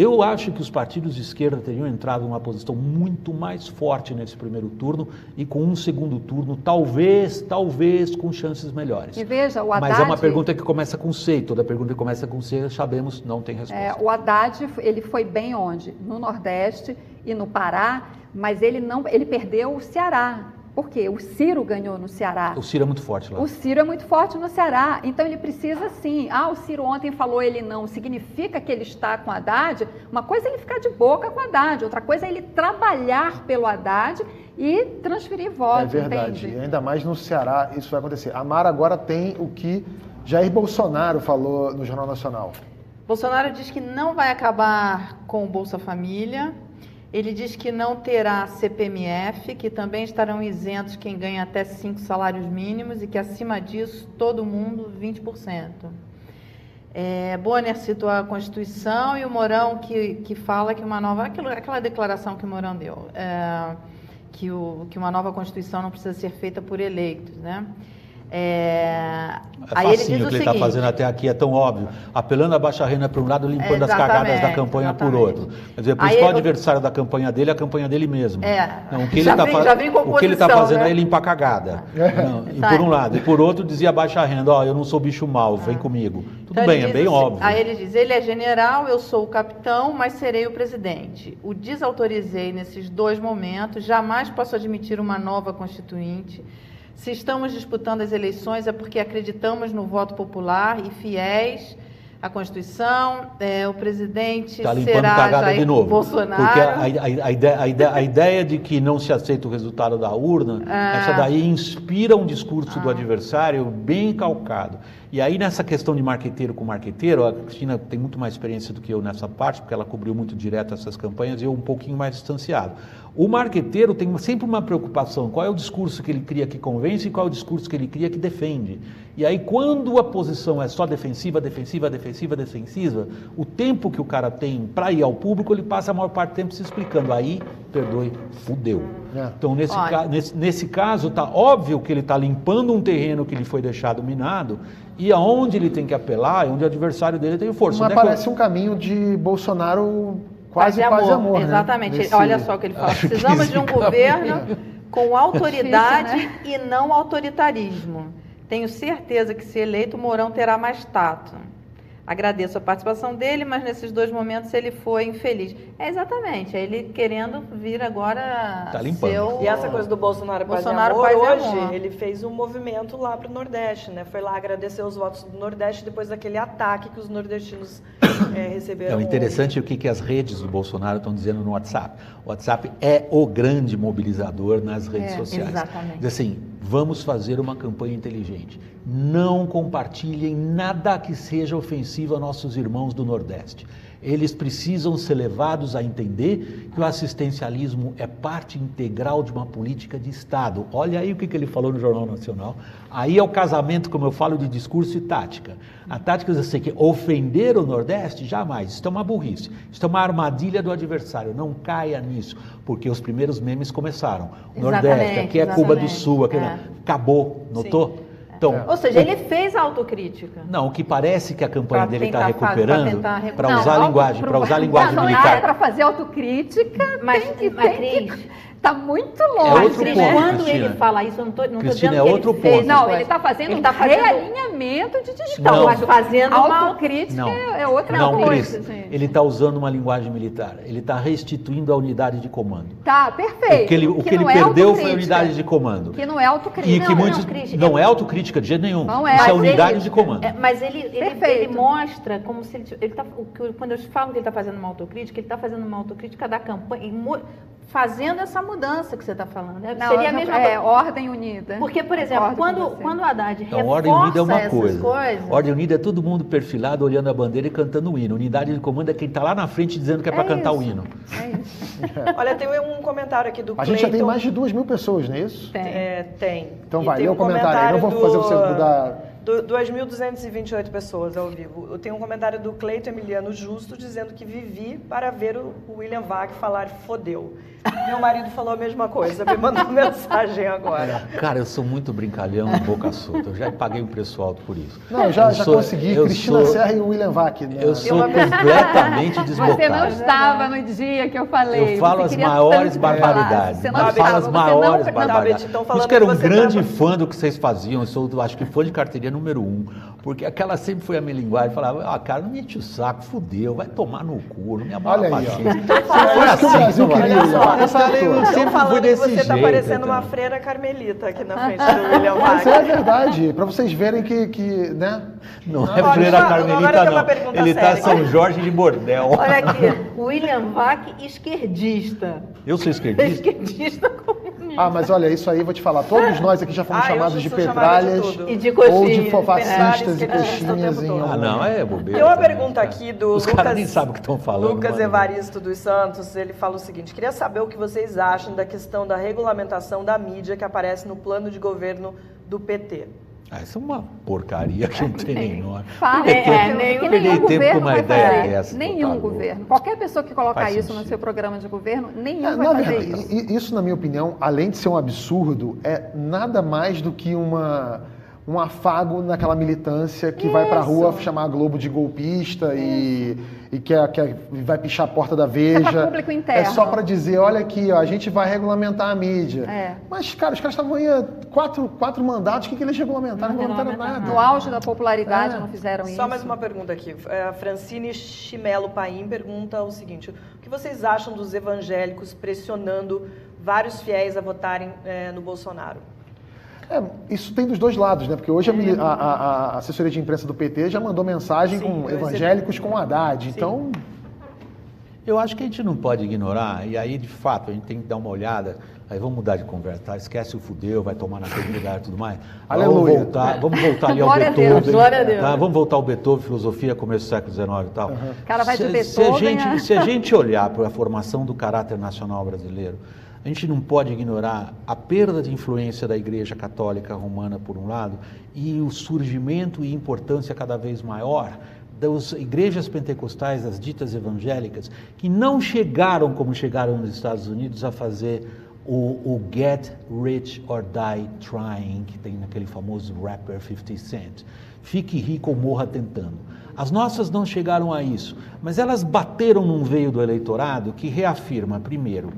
Eu acho que os partidos de esquerda teriam entrado numa posição muito mais forte nesse primeiro turno e com um segundo turno, talvez, talvez com chances melhores. E veja, o Haddad... Mas é uma pergunta que começa com C, toda pergunta que começa com C, sabemos, não tem resposta. É, o Haddad, ele foi bem onde? No Nordeste e no Pará, mas ele não, ele perdeu o Ceará. Por quê? O Ciro ganhou no Ceará. O Ciro é muito forte lá. O Ciro é muito forte no Ceará. Então ele precisa sim. Ah, o Ciro ontem falou ele não. Significa que ele está com Haddad? Uma coisa é ele ficar de boca com Haddad, outra coisa é ele trabalhar pelo Haddad e transferir votos. É verdade. Entende? E ainda mais no Ceará isso vai acontecer. A Mara agora tem o que Jair Bolsonaro falou no Jornal Nacional. Bolsonaro diz que não vai acabar com o Bolsa Família. Ele diz que não terá CPMF, que também estarão isentos quem ganha até cinco salários mínimos e que acima disso todo mundo 20%. É, Bonner citou a Constituição e o Mourão que, que fala que uma nova. Aquilo, aquela declaração que o Mourão deu, é, que, o, que uma nova Constituição não precisa ser feita por eleitos. Né? É, É facinho o que ele está fazendo até aqui, é tão óbvio. Apelando a baixa renda por um lado, limpando as cagadas da campanha exatamente. por outro. Quer dizer, o principal eu- adversário da campanha dele é a campanha dele mesmo. É. Não, o que ele está ele tá fazendo né? é limpar a cagada. Não, e Tá. por um lado. E por outro, dizia a baixa renda, ó, eu não sou bicho mau, vem comigo. Tudo Então, bem, ele é diz bem assim- óbvio. Aí ele diz: ele é general, eu sou o capitão, mas serei o presidente. O desautorizei nesses dois momentos, jamais posso admitir uma nova constituinte. Se estamos disputando as eleições é porque acreditamos no voto popular e fiéis à Constituição. É, o presidente Está limpando será cagada Jair de novo. Bolsonaro. Porque a, a- a ideia, a ideia- a ideia de que não se aceita o resultado da urna, É. essa daí inspira um discurso Ah. do adversário bem calcado. E aí, nessa questão de marqueteiro com marqueteiro, a Cristina tem muito mais experiência do que eu nessa parte, porque ela cobriu muito direto essas campanhas e eu um pouquinho mais distanciado. O marqueteiro tem sempre uma preocupação: qual é o discurso que ele cria que convence e qual é o discurso que ele cria que defende. E aí, quando a posição é só defensiva, defensiva, defensiva, defensiva, o tempo que o cara tem para ir ao público, ele passa a maior parte do tempo se explicando. Aí, perdoe, fudeu. É. Então, nesse, ca- nesse, nesse caso, está óbvio que ele está limpando um terreno que lhe foi deixado minado e aonde ele tem que apelar é onde o adversário dele tem força. Mas é que eu- parece um caminho de Bolsonaro quase Paz e paz e amor. né? Exatamente. Nesse- Olha só o que ele fala. Precisamos de um (laughs) governo com autoridade Difícil, e não autoritarismo. Tenho certeza que, se eleito, o Mourão terá mais tato. Agradeço a participação dele, mas nesses dois momentos ele foi infeliz. É exatamente, é ele querendo vir agora Tá limpando. ser o- E essa coisa do Bolsonaro, Bolsonaro paz e amor, paz hoje amor. ele fez um movimento lá para o Nordeste, né? Foi lá agradecer os votos do Nordeste depois daquele ataque que os nordestinos (coughs) eh, receberam. É o interessante é o que, que as redes do Bolsonaro estão dizendo no WhatsApp. O WhatsApp é o grande mobilizador nas redes É, sociais. exatamente. Diz assim, vamos fazer uma campanha inteligente. Não compartilhem nada que seja ofensivo a nossos irmãos do Nordeste. Eles precisam ser levados a entender que o assistencialismo é parte integral de uma política de Estado. Olha aí o que, que ele falou no Jornal Nacional. Aí é o casamento, como eu falo, de discurso e tática. A tática é assim, que ofender o Nordeste, jamais. Isso é uma burrice. Isso é uma armadilha do adversário. Não caia nisso, porque os primeiros memes começaram. O Nordeste, Exatamente, aqui é Cuba do exatamente. Sul, aqui É. acabou, notou? Então, Ou seja, ele fez a autocrítica. não, o que parece que a campanha Pra dele está recuperando, para usar a linguagem, para usar a (laughs) linguagem Não, militar. Para fazer autocrítica, Mas, tem que, mas tem Cris, que Tá muito É longe. outro Cris, ponto, quando Cristina. ele fala isso, eu não estou não dizendo é que outro fez ponto. Não, ele está fazendo Ele um tá fazendo- realinhamento de Não. discurso. Mas fazendo uma- Autocrítica Não, é é outra não, coisa, Cris, gente. ele está usando uma linguagem militar. Ele está restituindo a unidade de comando. Tá, perfeito. O que ele, o que ele não é perdeu foi a unidade de comando. Que não é autocrítica. E que Não, muitos. não, Cris, Não é- é autocrítica de jeito nenhum. Não é. Isso é unidade ele- de comando. é, mas ele, ele, Perfeito. ele mostra como se ele, ele tá, quando eu falo que ele está fazendo uma autocrítica, ele está fazendo uma autocrítica da campanha, fazendo essa mudança que você está falando. É, Não, Seria a mesma é. Ordem Unida. Porque, por exemplo, quando, quando o Haddad Então, reforça ordem unida é uma essas coisa. coisas... Ordem unida é todo mundo perfilado, olhando a bandeira e cantando o hino. Unidade de comando é quem está lá na frente dizendo que é para É cantar o hino. É isso. (laughs) Olha, tem um comentário aqui do A gente já tem Cleiton. mais de duas mil pessoas, não é isso? Tem. É, tem. Então E vai, tem um o comentário aí. Não vou do- fazer você mudar. Do- 2.228 pessoas ao vivo. Eu tenho um comentário do Cleito Emiliano Justo dizendo que vivi para ver o William Vac falar fodeu. Meu marido falou a mesma coisa, me mandou (laughs) mensagem agora. Cara, eu sou muito brincalhão e boca solta. Eu já paguei um preço alto por isso. Não, eu já, Eu já sou- consegui. eu Cristina sou- Serra e William Vac. né? Eu sou completamente desbocado. Você não estava no dia que eu falei. Eu falo as maiores barbaridades. Você não Eu falo estava, as maiores não, barbaridades. Tão Por isso que era um grande tava- fã do que vocês faziam. Eu sou, acho que fã de carteirinha número um. Porque aquela sempre foi a minha linguagem. Falava, ah, cara, não me enche o saco, fudeu, vai tomar no cu, não me amarra Olha aí, ó. paciência. É isso que o Brasil Olha queria. só, William. Eu falei, eu sempre fui falando que desse você está jeito, parecendo uma freira carmelita aqui na frente do (laughs) William Mas é verdade, para vocês verem que, que né? Não é Agora, freira agora carmelita, não. Ele tá séria. São Jorge de Bordel. Olha aqui, (laughs) William Vac, esquerdista. Eu sou esquerdista? Esquerdista comunista. Ah, mas olha, isso aí eu vou te falar. Todos (laughs) nós aqui já fomos Ah, chamados de chamada de petralhas tudo. E de ou de fascistas e coxinhas em. Ah, não, é bobeira. Tem uma também, pergunta cara. aqui do Os Lucas, caras nem sabem o que estão falando. Lucas mano. Evaristo dos Santos, ele fala o seguinte: queria saber o que vocês acham da questão da regulamentação da mídia que aparece no plano de governo do PT. Ah, isso é uma porcaria que não tem nem nome. Fala, tempo- é, nenhum, perder nenhum tempo com governo uma ideia fazer. dessa. Nenhum tá governo. Qualquer pessoa que colocar Faz isso no seu programa de governo, nenhum É, vai fazer verdade, isso. isso, na minha opinião, além de ser um absurdo, é nada mais do que uma, um afago naquela militância que vai pra rua chamar a Globo de golpista e, e quer, quer, vai pichar a porta da Veja. interno. É só para dizer, olha aqui, ó, a gente vai regulamentar a mídia. É. Mas, cara, os caras estavam aí há quatro, quatro mandatos, o que, que eles regulamentaram? Não regulamentaram nada. No auge da popularidade É. não fizeram isso. Só mais uma pergunta aqui. É, A Francine Chimelo Paim pergunta o seguinte: o que vocês acham dos evangélicos pressionando vários fiéis a votarem é, no Bolsonaro? É, isso tem dos dois lados, né? Porque hoje a, a- a- assessoria de imprensa do PT já mandou mensagem Sim, com recebi. evangélicos com Haddad. Então, Eu acho que a gente não pode ignorar, e aí de fato a gente tem que dar uma olhada. Aí vamos mudar de conversa, tá? Esquece o fudeu, vai tomar naquele lugar e tudo mais. Aleluia. Vamos voltar, vamos voltar ali ao Glória a Deus, Beethoven. glória a Deus. tá? Vamos voltar ao Beethoven, filosofia, começo do século XIX e tal. O cara vai de se, se, a Beethoven a- gente, se a gente olhar para a formação do caráter nacional brasileiro, a gente não pode ignorar a perda de influência da Igreja Católica Romana, por um lado, e o surgimento e importância cada vez maior das igrejas pentecostais, das ditas evangélicas, que não chegaram como chegaram nos Estados Unidos a fazer o, o Get Rich or Die Trying, que tem naquele famoso rapper 50 Cent. Fique rico ou morra tentando. As nossas não chegaram a isso, mas elas bateram num veio do eleitorado que reafirma, primeiro,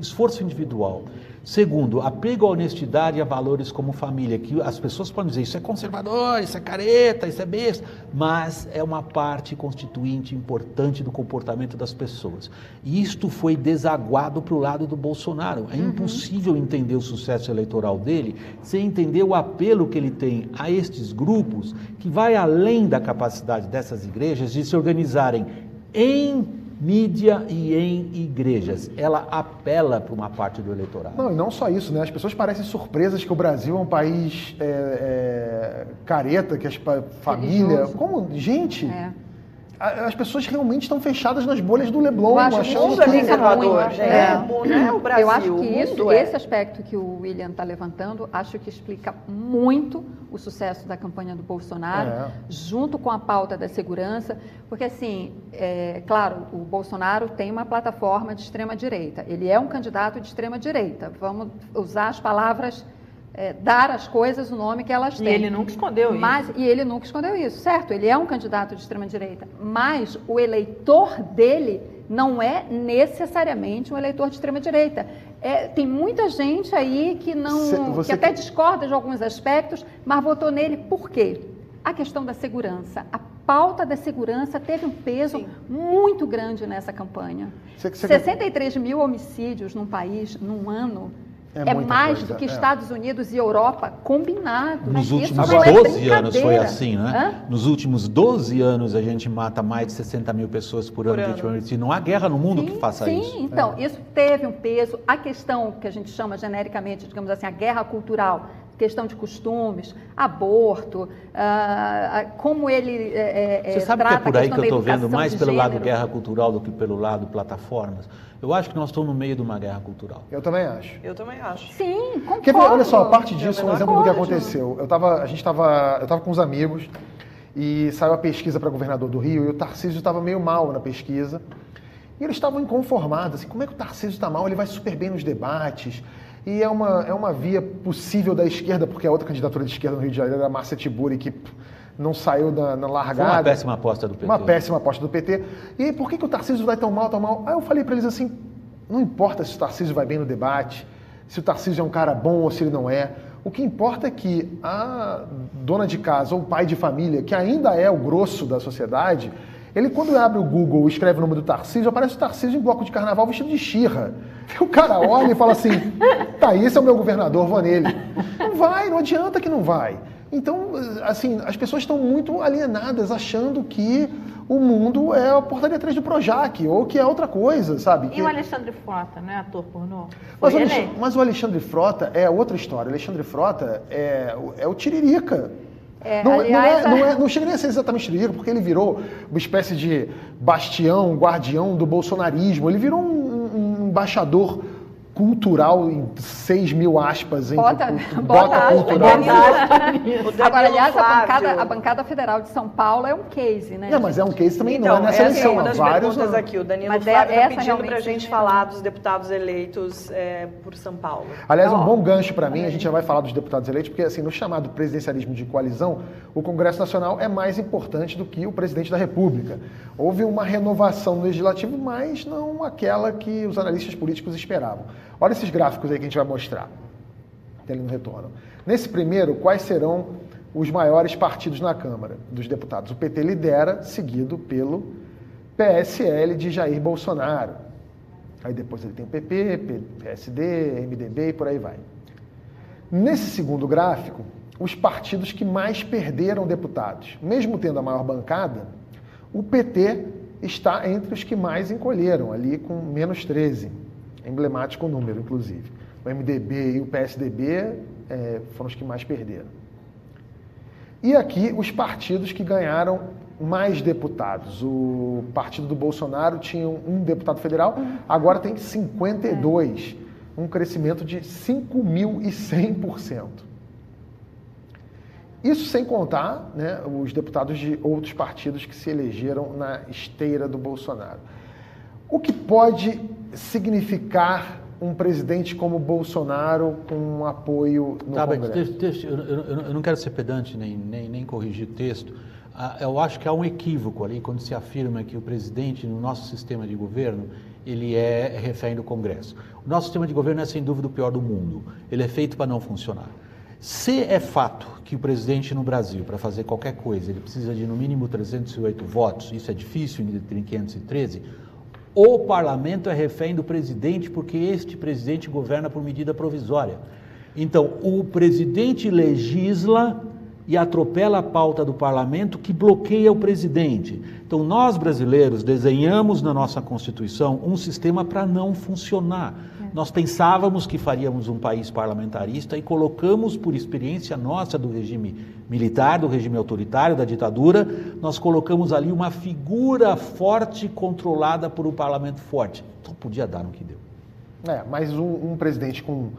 esforço individual. Segundo, apego à honestidade e a valores como família, que as pessoas podem dizer isso é conservador, isso é careta, isso é besta, mas é uma parte constituinte importante do comportamento das pessoas. E isto foi desaguado para o lado do Bolsonaro. É impossível entender o sucesso eleitoral dele sem entender o apelo que ele tem a estes grupos, que vai além da capacidade dessas igrejas de se organizarem em mídia e em igrejas. Ela apela para uma parte do eleitorado. não, e não só isso, né? As pessoas parecem surpresas que o Brasil é um país é, é, careta, que as família. Religioso. Como, gente, É. as pessoas realmente estão fechadas nas bolhas do Leblon, Eu acho achando mundo isso é que. ruim, gente. é. É. O mundo é o Brasil. Eu acho que isso, é. esse aspecto que o William está levantando, acho que explica muito o sucesso da campanha do Bolsonaro, É. junto com a pauta da segurança, porque assim, é, claro, o Bolsonaro tem uma plataforma de extrema direita. Ele é um candidato de extrema direita. Vamos usar as palavras, é, dar às coisas o nome que elas E têm. ele nunca escondeu isso. Mas, e ele nunca escondeu isso, certo? Ele é um candidato de extrema-direita, mas o eleitor dele não é necessariamente um eleitor de extrema-direita. É, tem muita gente aí que não, Cê- você que até discorda de alguns aspectos, mas votou nele por quê? A questão da segurança. A pauta da segurança teve um peso Sim. muito grande nessa campanha. Cê- cê- 63 mil homicídios num país, num ano, É é, mais coisa, do que é. Estados Unidos e Europa combinados. Nos últimos não é 12 anos foi assim, né? Hã? Nos últimos 12 anos a gente mata mais de 60 mil pessoas por, ano, ano. homicídio. Não há guerra no mundo que Sim, faça sim, isso. então, isso teve um peso. A questão que a gente chama genericamente, digamos assim, a guerra cultural, questão de costumes, aborto, ah, como ele é, é, Você sabe que é por aí que eu estou vendo mais pelo lado guerra cultural do que pelo lado plataformas? Eu acho que nós estamos no meio de uma guerra cultural. Eu também acho. Eu também acho. Sim, concordo. Quer ver, olha só, a parte disso, um exemplo do que aconteceu. Eu tava, a gente estava, eu estava com uns amigos e saiu a pesquisa para governador do Rio e o Tarcísio estava meio mal na pesquisa. E eles estavam inconformados, assim, como é que o Tarcísio está mal? Ele vai super bem nos debates, e é uma, é uma via possível da esquerda, porque a outra candidatura de esquerda no Rio de Janeiro era a Márcia Tiburi, que não saiu na, na largada. Foi uma péssima aposta do PT. Uma péssima aposta do PT. E por que, que o Tarcísio vai tão mal, tão mal? Aí eu falei para eles assim, não importa se o Tarcísio vai bem no debate, se o Tarcísio é um cara bom ou se ele não é. O que importa é que a dona de casa ou o pai de família, que ainda é o grosso da sociedade, ele, quando abre o Google e escreve o nome do Tarcísio, aparece o Tarcísio em bloco de carnaval vestido de xirra. O cara olha e fala assim: tá, esse é o meu governador, vou nele. Não vai, não adianta que não vai. Então, assim, as pessoas estão muito alienadas, achando que o mundo é a portaria 3 do Projac, ou que é outra coisa, sabe? E que... o Alexandre Frota, né? Ator pornô? Mas o, Alexandre, mas o Alexandre Frota é outra história. O Alexandre Frota é, é o Tiririca. É, não, aliás, não, é, não, é, não, chega nem a ser exatamente ridículo, porque ele virou uma espécie de bastião, guardião do bolsonarismo. Ele virou um, um embaixador cultural em 6 mil aspas. Em, bota, bota, bota cultural. (laughs) Agora, aliás, a bancada, a bancada, federal de São Paulo é um case, né? Não, mas é um case também, então, não é nessa essa eleição. É uma das vários perguntas aqui. O Danilo mas Flávio está pedindo para a gente falar dos deputados eleitos é, por São Paulo. Aliás, um bom gancho para mim, a gente já vai falar dos deputados eleitos, porque assim, no chamado presidencialismo de coalizão, o Congresso Nacional é mais importante do que o presidente da República. Houve uma renovação no legislativo, mas não aquela que os analistas políticos esperavam. Olha esses gráficos aí que a gente vai mostrar. Ele no retorno. Nesse primeiro, quais serão os maiores partidos na Câmara dos Deputados? O PT lidera, seguido pelo PSL de Jair Bolsonaro. Aí depois ele tem o PP, PSD, MDB e por aí vai. Nesse segundo gráfico, os partidos que mais perderam deputados. Mesmo tendo a maior bancada, o PT está entre os que mais encolheram, ali com menos 13 emblemático número, inclusive. O MDB e o PSDB é, foram os que mais perderam. E aqui os partidos que ganharam mais deputados. O partido do Bolsonaro tinha um deputado federal, agora tem 52, um crescimento de 5.100%. Isso sem contar né, os deputados de outros partidos que se elegeram na esteira do Bolsonaro. O que pode significar um presidente como Bolsonaro com um apoio no tá, Congresso? Bem, eu, eu, eu, não quero ser pedante nem, nem, nem corrigir o texto. Ah, eu acho que há um equívoco ali quando se afirma que o presidente no nosso sistema de governo ele é refém do Congresso. O nosso sistema de governo é sem dúvida o pior do mundo. Ele é feito para não funcionar. Se é fato que o presidente no Brasil, para fazer qualquer coisa, ele precisa de no mínimo 308 votos, isso é difícil em 513, o parlamento é refém do presidente, porque este presidente governa por medida provisória. Então, o presidente legisla e atropela a pauta do parlamento que bloqueia o presidente. Então, nós brasileiros desenhamos na nossa Constituição um sistema para não funcionar. Nós pensávamos que faríamos um país parlamentarista e colocamos, por experiência nossa do regime militar, do regime autoritário, da ditadura, nós colocamos ali uma figura forte controlada por um parlamento forte. Então podia dar no que deu. É, mas um, um presidente com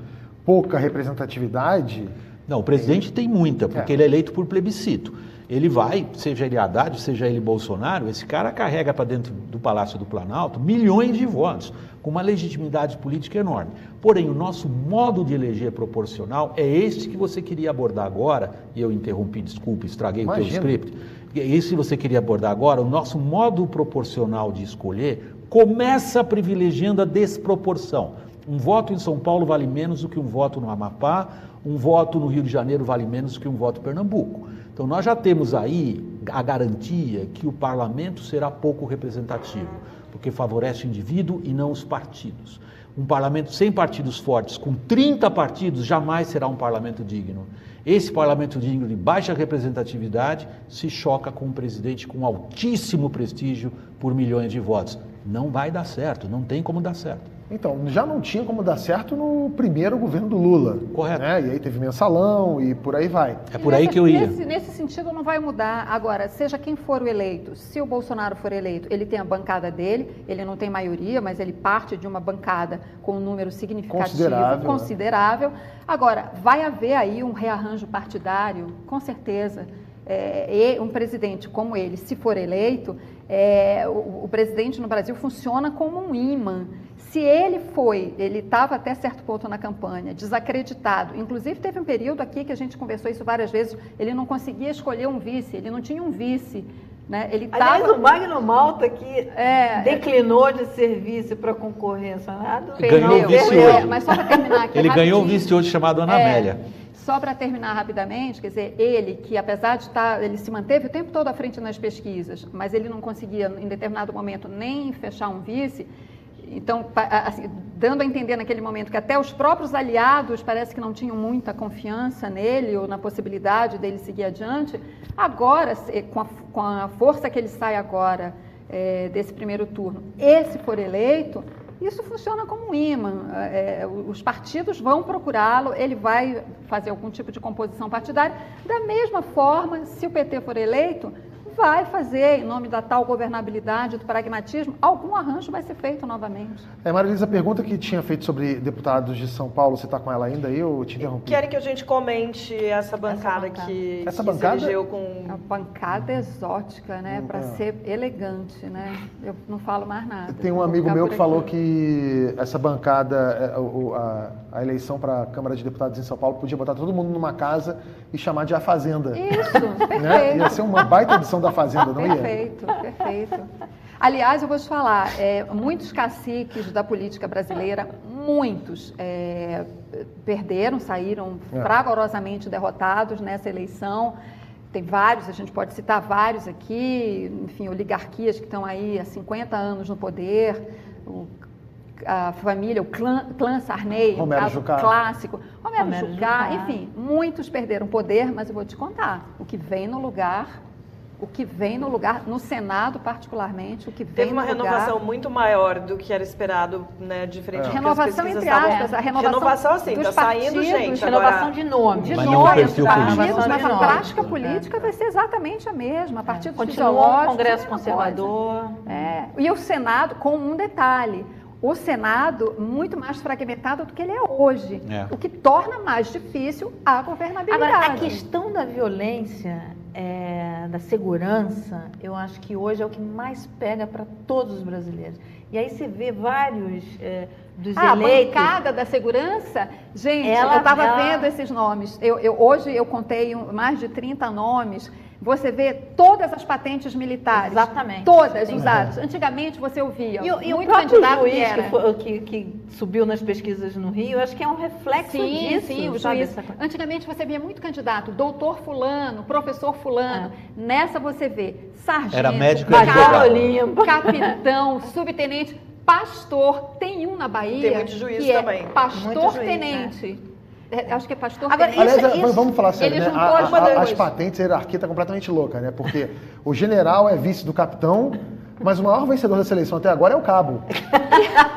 pouca representatividade. Não, o presidente tem muita, porque é. ele é eleito por plebiscito ele vai, seja ele Haddad, seja ele Bolsonaro, esse cara carrega para dentro do Palácio do Planalto milhões de votos, com uma legitimidade política enorme. Porém, o nosso modo de eleger proporcional é este que você queria abordar agora, e eu interrompi, desculpe, estraguei Imagina. o teu script. Esse que você queria abordar agora, o nosso modo proporcional de escolher começa privilegiando a desproporção. Um voto em São Paulo vale menos do que um voto no Amapá, um voto no Rio de Janeiro vale menos do que um voto em Pernambuco. Então, nós já temos aí a garantia que o parlamento será pouco representativo, porque favorece o indivíduo e não os partidos. Um parlamento sem partidos fortes, com 30 partidos, jamais será um parlamento digno. Esse parlamento digno de baixa representatividade se choca com um presidente com altíssimo prestígio por milhões de votos. Não vai dar certo, não tem como dar certo. Então, já não tinha como dar certo no primeiro governo do Lula. Correto. Né? E aí teve mensalão e por aí vai. É por aí que eu ia. Nesse, nesse sentido não vai mudar. Agora, seja quem for o eleito, se o Bolsonaro for eleito, ele tem a bancada dele, ele não tem maioria, mas ele parte de uma bancada com um número significativo, Considerável, né? considerável. Agora, vai haver aí um rearranjo partidário, com certeza. É, e um presidente como ele, se for eleito, é, o, o presidente no Brasil funciona como um imã. Se ele foi, ele estava até certo ponto na campanha, desacreditado. Inclusive, teve um período aqui que a gente conversou isso várias vezes, ele não conseguia escolher um vice, ele não tinha um vice. Né? Ele Aliás, tava... o Magno Malta, que É, declinou de serviço para concorrer Senado, Ganhou o vice perdeu. hoje. É, mas só para terminar aqui. (laughs) Ele ganhou o vice hoje chamado Ana É, Amélia. Só para terminar rapidamente, quer dizer, ele que apesar de estar, ele se manteve o tempo todo à frente nas pesquisas, mas ele não conseguia em determinado momento nem fechar um vice. Então, assim, dando a entender naquele momento que até os próprios aliados parece que não tinham muita confiança nele ou na possibilidade dele seguir adiante. Agora, com a, com a força que ele sai agora eh, desse primeiro turno, e se for eleito, isso funciona como um imã. É, os partidos vão procurá-lo, ele vai fazer algum tipo de composição partidária. Da mesma forma, se o PT for eleito, vai fazer, em nome da tal governabilidade, do pragmatismo, algum arranjo vai ser feito novamente. É, Maria Elisa, a pergunta que tinha feito sobre deputados de São Paulo, você está com ela ainda aí ou eu te interrompi? Querem que a gente comente essa bancada, bancada. que, Essa que bancada? se elegeu É com... uma bancada exótica, né? Para É. ser elegante, né? Eu não falo mais nada. Tem um amigo meu que falou aqui. que essa bancada, é, o- a, a eleição para a Câmara de Deputados em São Paulo podia botar todo mundo numa casa e chamar de A Fazenda. Isso, perfeito. Né? Ia ser uma baita edição da Fazenda, não ia? Perfeito, perfeito. Aliás, eu vou te falar, é, muitos caciques da política brasileira, muitos, é, perderam, saíram É. fragorosamente derrotados nessa eleição. Tem vários, a gente pode citar vários aqui, enfim, oligarquias que estão aí há 50 anos no poder, o- a família, o clã, clã Sarney, um Romero caso Jucá. clássico. Romero, Romero Jucá, Jucá. enfim, muitos perderam poder, mas eu vou te contar, o que vem no lugar, o que vem no lugar, no Senado particularmente, o que vem Teve uma no renovação lugar... muito maior do que era esperado, né, diferente do que as Renovação pesquisas entre estavam- aspas, a renovação, Renovação assim, dos tá saindo partidos, gente. Renovação Agora, de nome. de Mas político. partidos, mas a prática nome. política vai ser exatamente a mesma, a partir do Continua o Congresso Conservador. É, e o Senado, com um detalhe, o Senado muito mais fragmentado do que ele é hoje, É. o que torna mais difícil a governabilidade. Agora, a questão da violência, é, da segurança, eu acho que hoje é o que mais pega para todos os brasileiros. E aí você vê vários é, dos Ah, a eleitos. bancada da segurança, gente, Ela- eu estava ela- vendo esses nomes. Eu, eu- hoje eu contei um- mais de 30 nomes. Você vê todas as patentes militares. Exatamente. Todas Sim. usadas. Antigamente você ouvia E, o- e o muito próprio candidato que juiz era. que, foi- que- que subiu nas pesquisas no Rio, acho que é um reflexo Sim, disso. sim, o sabe, juiz. Antigamente você via muito candidato, doutor fulano, professor fulano. Nessa você vê sargento, Era médico e. Olimpo. capitão, subtenente, pastor. Tem um na Bahia Tem muito juiz que também. é Muito É, acho que é pastor Agora, tenente. Aliás, Isso- isso- vamos falar sério, ele né? A- as a- duas. as patentes, a hierarquia está completamente louca, né? Porque o general é vice do capitão, mas o maior vencedor dessa eleição até agora é o cabo.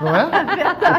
Não é?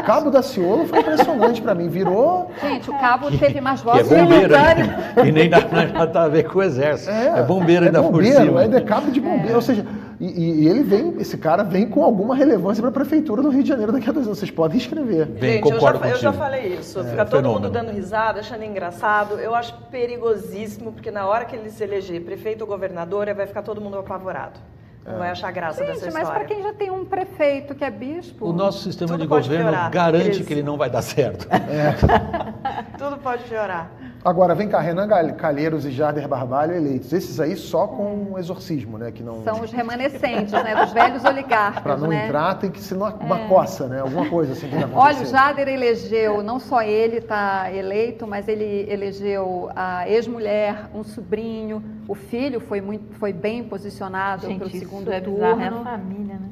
O cabo da Ciolo foi impressionante para mim. Virou. Gente, o cabo teve mais Que é votos bombeiro, simultâneas. né? e nem dá nada (laughs) a ver com o exército. É, bombeiro ainda por bombeiro, cima. ainda é cabo de bombeiro. Ou seja, e, e- ele vem, esse cara vem com alguma relevância para a prefeitura do Rio de Janeiro daqui a dois anos. Vocês podem escrever. Bem, Gente, eu já, eu já falei isso. É, Fica todo fenômeno. mundo dando risada, achando engraçado. Eu acho perigosíssimo, porque na hora que ele se eleger prefeito ou governador, vai ficar todo mundo apavorado. Não vai achar graça dessa Gente, mas história. para quem já tem um prefeito que é bispo. O nosso sistema de governo piorar. garante Isso. que ele não vai dar certo. (laughs) Tudo pode piorar. Agora, vem cá, Renan Calheiros e Jarder Barbalho eleitos. Esses aí só com exorcismo, né? Que não. São os remanescentes, né? Dos velhos oligarcas, (laughs) Para não né? entrar, tem que ser uma, uma coça, né? Alguma coisa assim Olha, o. Jader elegeu, não só ele está eleito, mas ele elegeu a ex-mulher, um sobrinho, o filho foi, muito, foi bem posicionado para o segundo isso é turno. bizarro, é a família, né?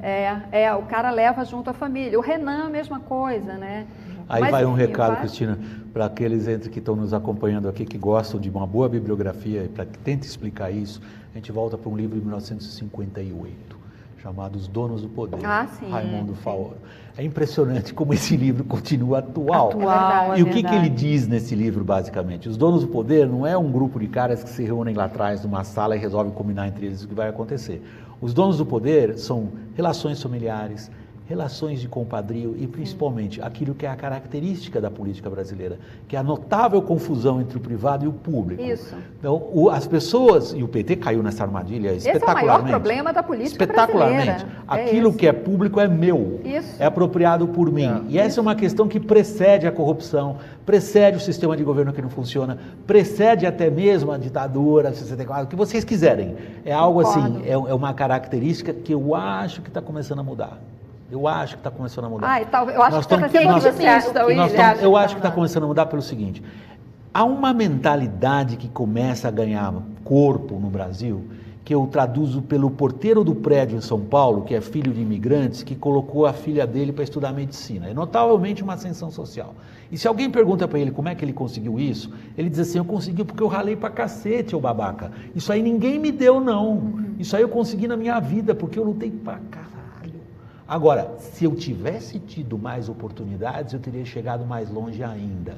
É, é, o cara leva junto a família. O Renan, a mesma coisa, né? Aí Mas, vai um recado, vai- Cristina, para aqueles entre que estão nos acompanhando aqui, que gostam de uma boa bibliografia e para que tente explicar isso, a gente volta para um livro de 1958. chamado Os Donos do Poder, Ah, sim, Raimundo sim. Faoro. É impressionante como esse livro continua atual. Atual, é e o que, que ele diz nesse livro, basicamente? Os donos do poder não é um grupo de caras que se reúnem lá atrás numa sala e resolvem combinar entre eles o que vai acontecer. Os donos do poder são relações familiares, relações de compadrio e principalmente aquilo que é a característica da política brasileira, que é a notável confusão entre o privado e o público. Isso. Então, o- as pessoas, e o PT caiu nessa armadilha Esse é o espetacularmente. maior problema da política Espetacularmente. brasileira. É Aquilo esse. que é público é meu. Isso. É apropriado por mim. É. E essa é uma questão que precede a corrupção, precede o sistema de governo que não funciona, precede até mesmo a ditadura, 64, o que vocês quiserem. É algo assim, Concordo. é, é uma característica que eu acho que está começando a mudar. Eu acho que está começando a mudar. Ah, eu acho Nós que você estamos- está sendo nós- otimista, nós estamos- eu tá acho que está começando a mudar pelo seguinte: há uma mentalidade que começa a ganhar corpo no Brasil, que eu traduzo pelo porteiro do prédio em São Paulo, que é filho de imigrantes, que colocou a filha dele para estudar medicina. É notavelmente uma ascensão social. E se alguém pergunta para ele como é que ele conseguiu isso, ele diz assim: Eu consegui porque eu ralei pra cacete, ô babaca. Isso aí ninguém me deu, não. Isso aí eu consegui na minha vida, porque eu lutei pra caralho. Agora, se eu tivesse tido mais oportunidades, eu teria chegado mais longe ainda.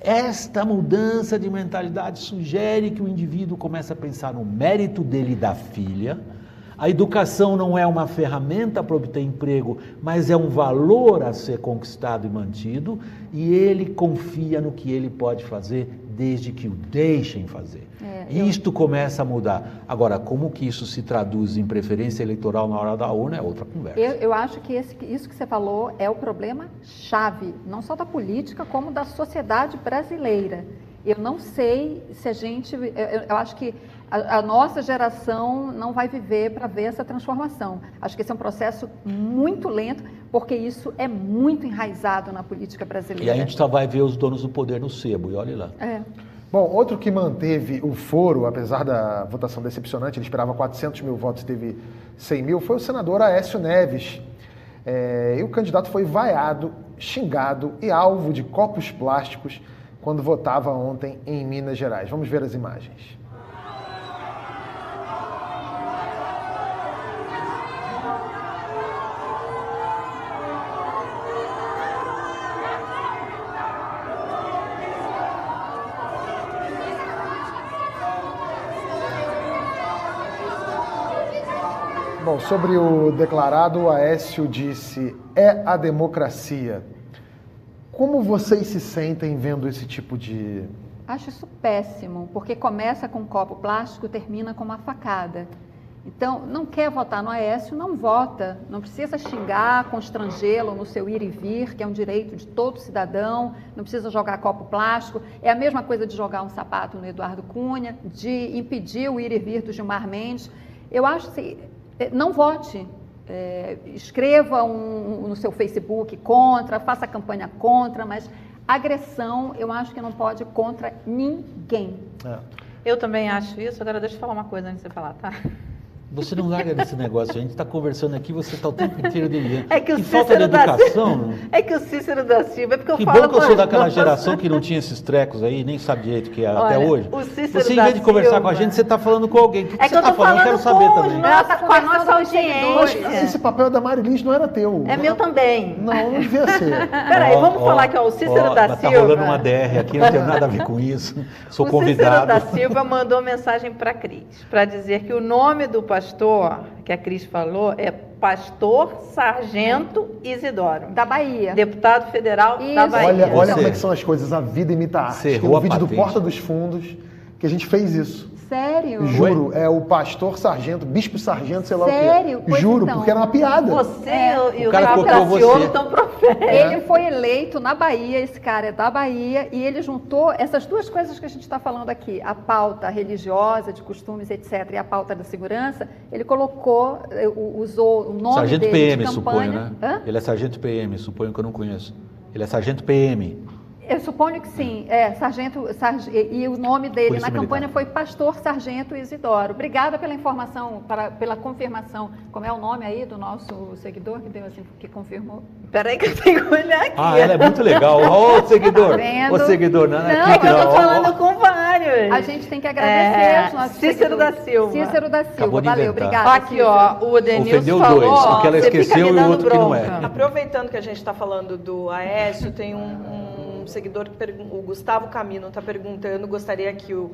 Esta mudança de mentalidade sugere que o indivíduo comece a pensar no mérito dele e da filha. A educação não é uma ferramenta para obter emprego, mas é um valor a ser conquistado e mantido, e ele confia no que ele pode fazer desde que o deixem fazer. É, E Isto começa a mudar. Agora, como que isso se traduz em preferência eleitoral na hora da urna é outra conversa. Eu, eu acho que esse- isso que você falou é o problema chave, não só da política, como da sociedade brasileira. Eu não sei se a gente. Eu, eu- eu acho que a, a nossa geração não vai viver para ver essa transformação. Acho que esse é um processo muito lento, porque isso é muito enraizado na política E brasileira. a gente só vai ver os donos do poder no sebo, e olhe lá. É. Bom, outro que manteve o foro, apesar da votação decepcionante, ele esperava 400 mil votos, teve 100 mil, foi o senador Aécio Neves. É, e o candidato foi vaiado, xingado e alvo de copos plásticos quando votava ontem em Minas Gerais. Vamos ver as imagens. Bom, sobre o declarado, o Aécio disse: é a democracia. Como vocês se sentem vendo esse tipo de. Acho isso péssimo, porque começa com um copo plástico, termina com uma facada. Então, não quer votar no Aécio, não vota. Não precisa xingar, constrangê-lo no seu ir e vir, que é um direito de todo cidadão. Não precisa jogar copo plástico. É a mesma coisa de jogar um sapato no Eduardo Cunha, de impedir o ir e vir do Gilmar Mendes. Eu acho que eh, não vote. É, escreva um, no seu Facebook contra, faça campanha contra, mas agressão eu acho que não pode contra ninguém. É. Eu também acho isso. Agora deixa eu falar uma coisa antes de você falar, tá? Você não larga desse negócio, a gente está conversando aqui, você está o tempo inteiro delirando. É que o que falta de Cícero da educação. né? (laughs) É que o Cícero da Silva, é porque eu Que falo bom que eu sou daquela (laughs) geração que não tinha esses trecos aí, nem sabe direito o que é até Olha, hoje. o Cícero você, em da vez de conversar com a Silva- gente, você está falando com alguém. O que, É que você está falando? Eu quero saber os também. tá com a nossa audiência. Esse papel da Marilis não era teu. É meu também. Não, não devia ser. (laughs) Peraí, vamos ó, falar que ó, o Cícero ó, da mas Silva. Tá rolando uma DR aqui, não tem nada a ver com isso. Sou o convidado. Cícero da Silva mandou mensagem para a Cris, para dizer que o nome do pastor, que a Cris falou, é Pastor Sargento Isidoro. Da Bahia. Deputado federal da Isso. Bahia. Olha, olha como é que são as coisas. A vida imita a arte. Tem um a vídeo do. Porta dos Fundos que a gente fez isso. Sério? Juro, é o pastor sargento, bispo sargento, sei lá Sério? o quê. Pois Juro, então. porque era uma piada. Você É. e o, O cara você. estão proféticos. Ele foi eleito na Bahia, esse cara é da Bahia, e ele juntou essas duas coisas que a gente está falando aqui, a pauta religiosa, de costumes, etc., e a pauta da segurança, ele colocou, eh, o- usou o nome Sargento dele PM, de suponho, campanha. né? Hã? Ele é sargento PM, suponho que eu não conheço. Ele é sargento PM. Eu suponho que sim, é, sargento, sarg- e, o nome dele Polícia na campanha Militar. foi Pastor Sargento Isidoro. Obrigada pela informação, para- pela confirmação. Como é o nome aí do nosso seguidor que deu assim, que confirmou? Peraí que eu tenho que olhar aqui. Ah, ela é muito legal. Ó, o seguidor. Tá? Ô, seguidor, não, Não, é que eu tô falando ó. com vários. A gente tem que agradecer É, os nossos Cícero seguidores. da Silva. Cícero da Acabou Silva, de valeu, obrigada. Aqui, ó, o Denilson Ofendeu falou, dois, ó, o que ela você fica esqueceu me e o dando outro que não é. bronca. Aproveitando que a gente está falando do Aécio, tem um, um seguidor, que pergun- o Gustavo Camino, está perguntando, gostaria que o,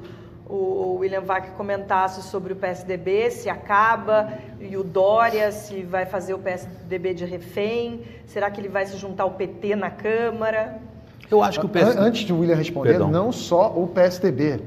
o William Vac comentasse sobre o PSDB, se acaba, e o Dória, se vai fazer o PSDB de refém, será que ele vai se juntar ao PT na Câmara? Eu acho que o PS... An- Antes de o William responder, Perdão. não só o PSDB,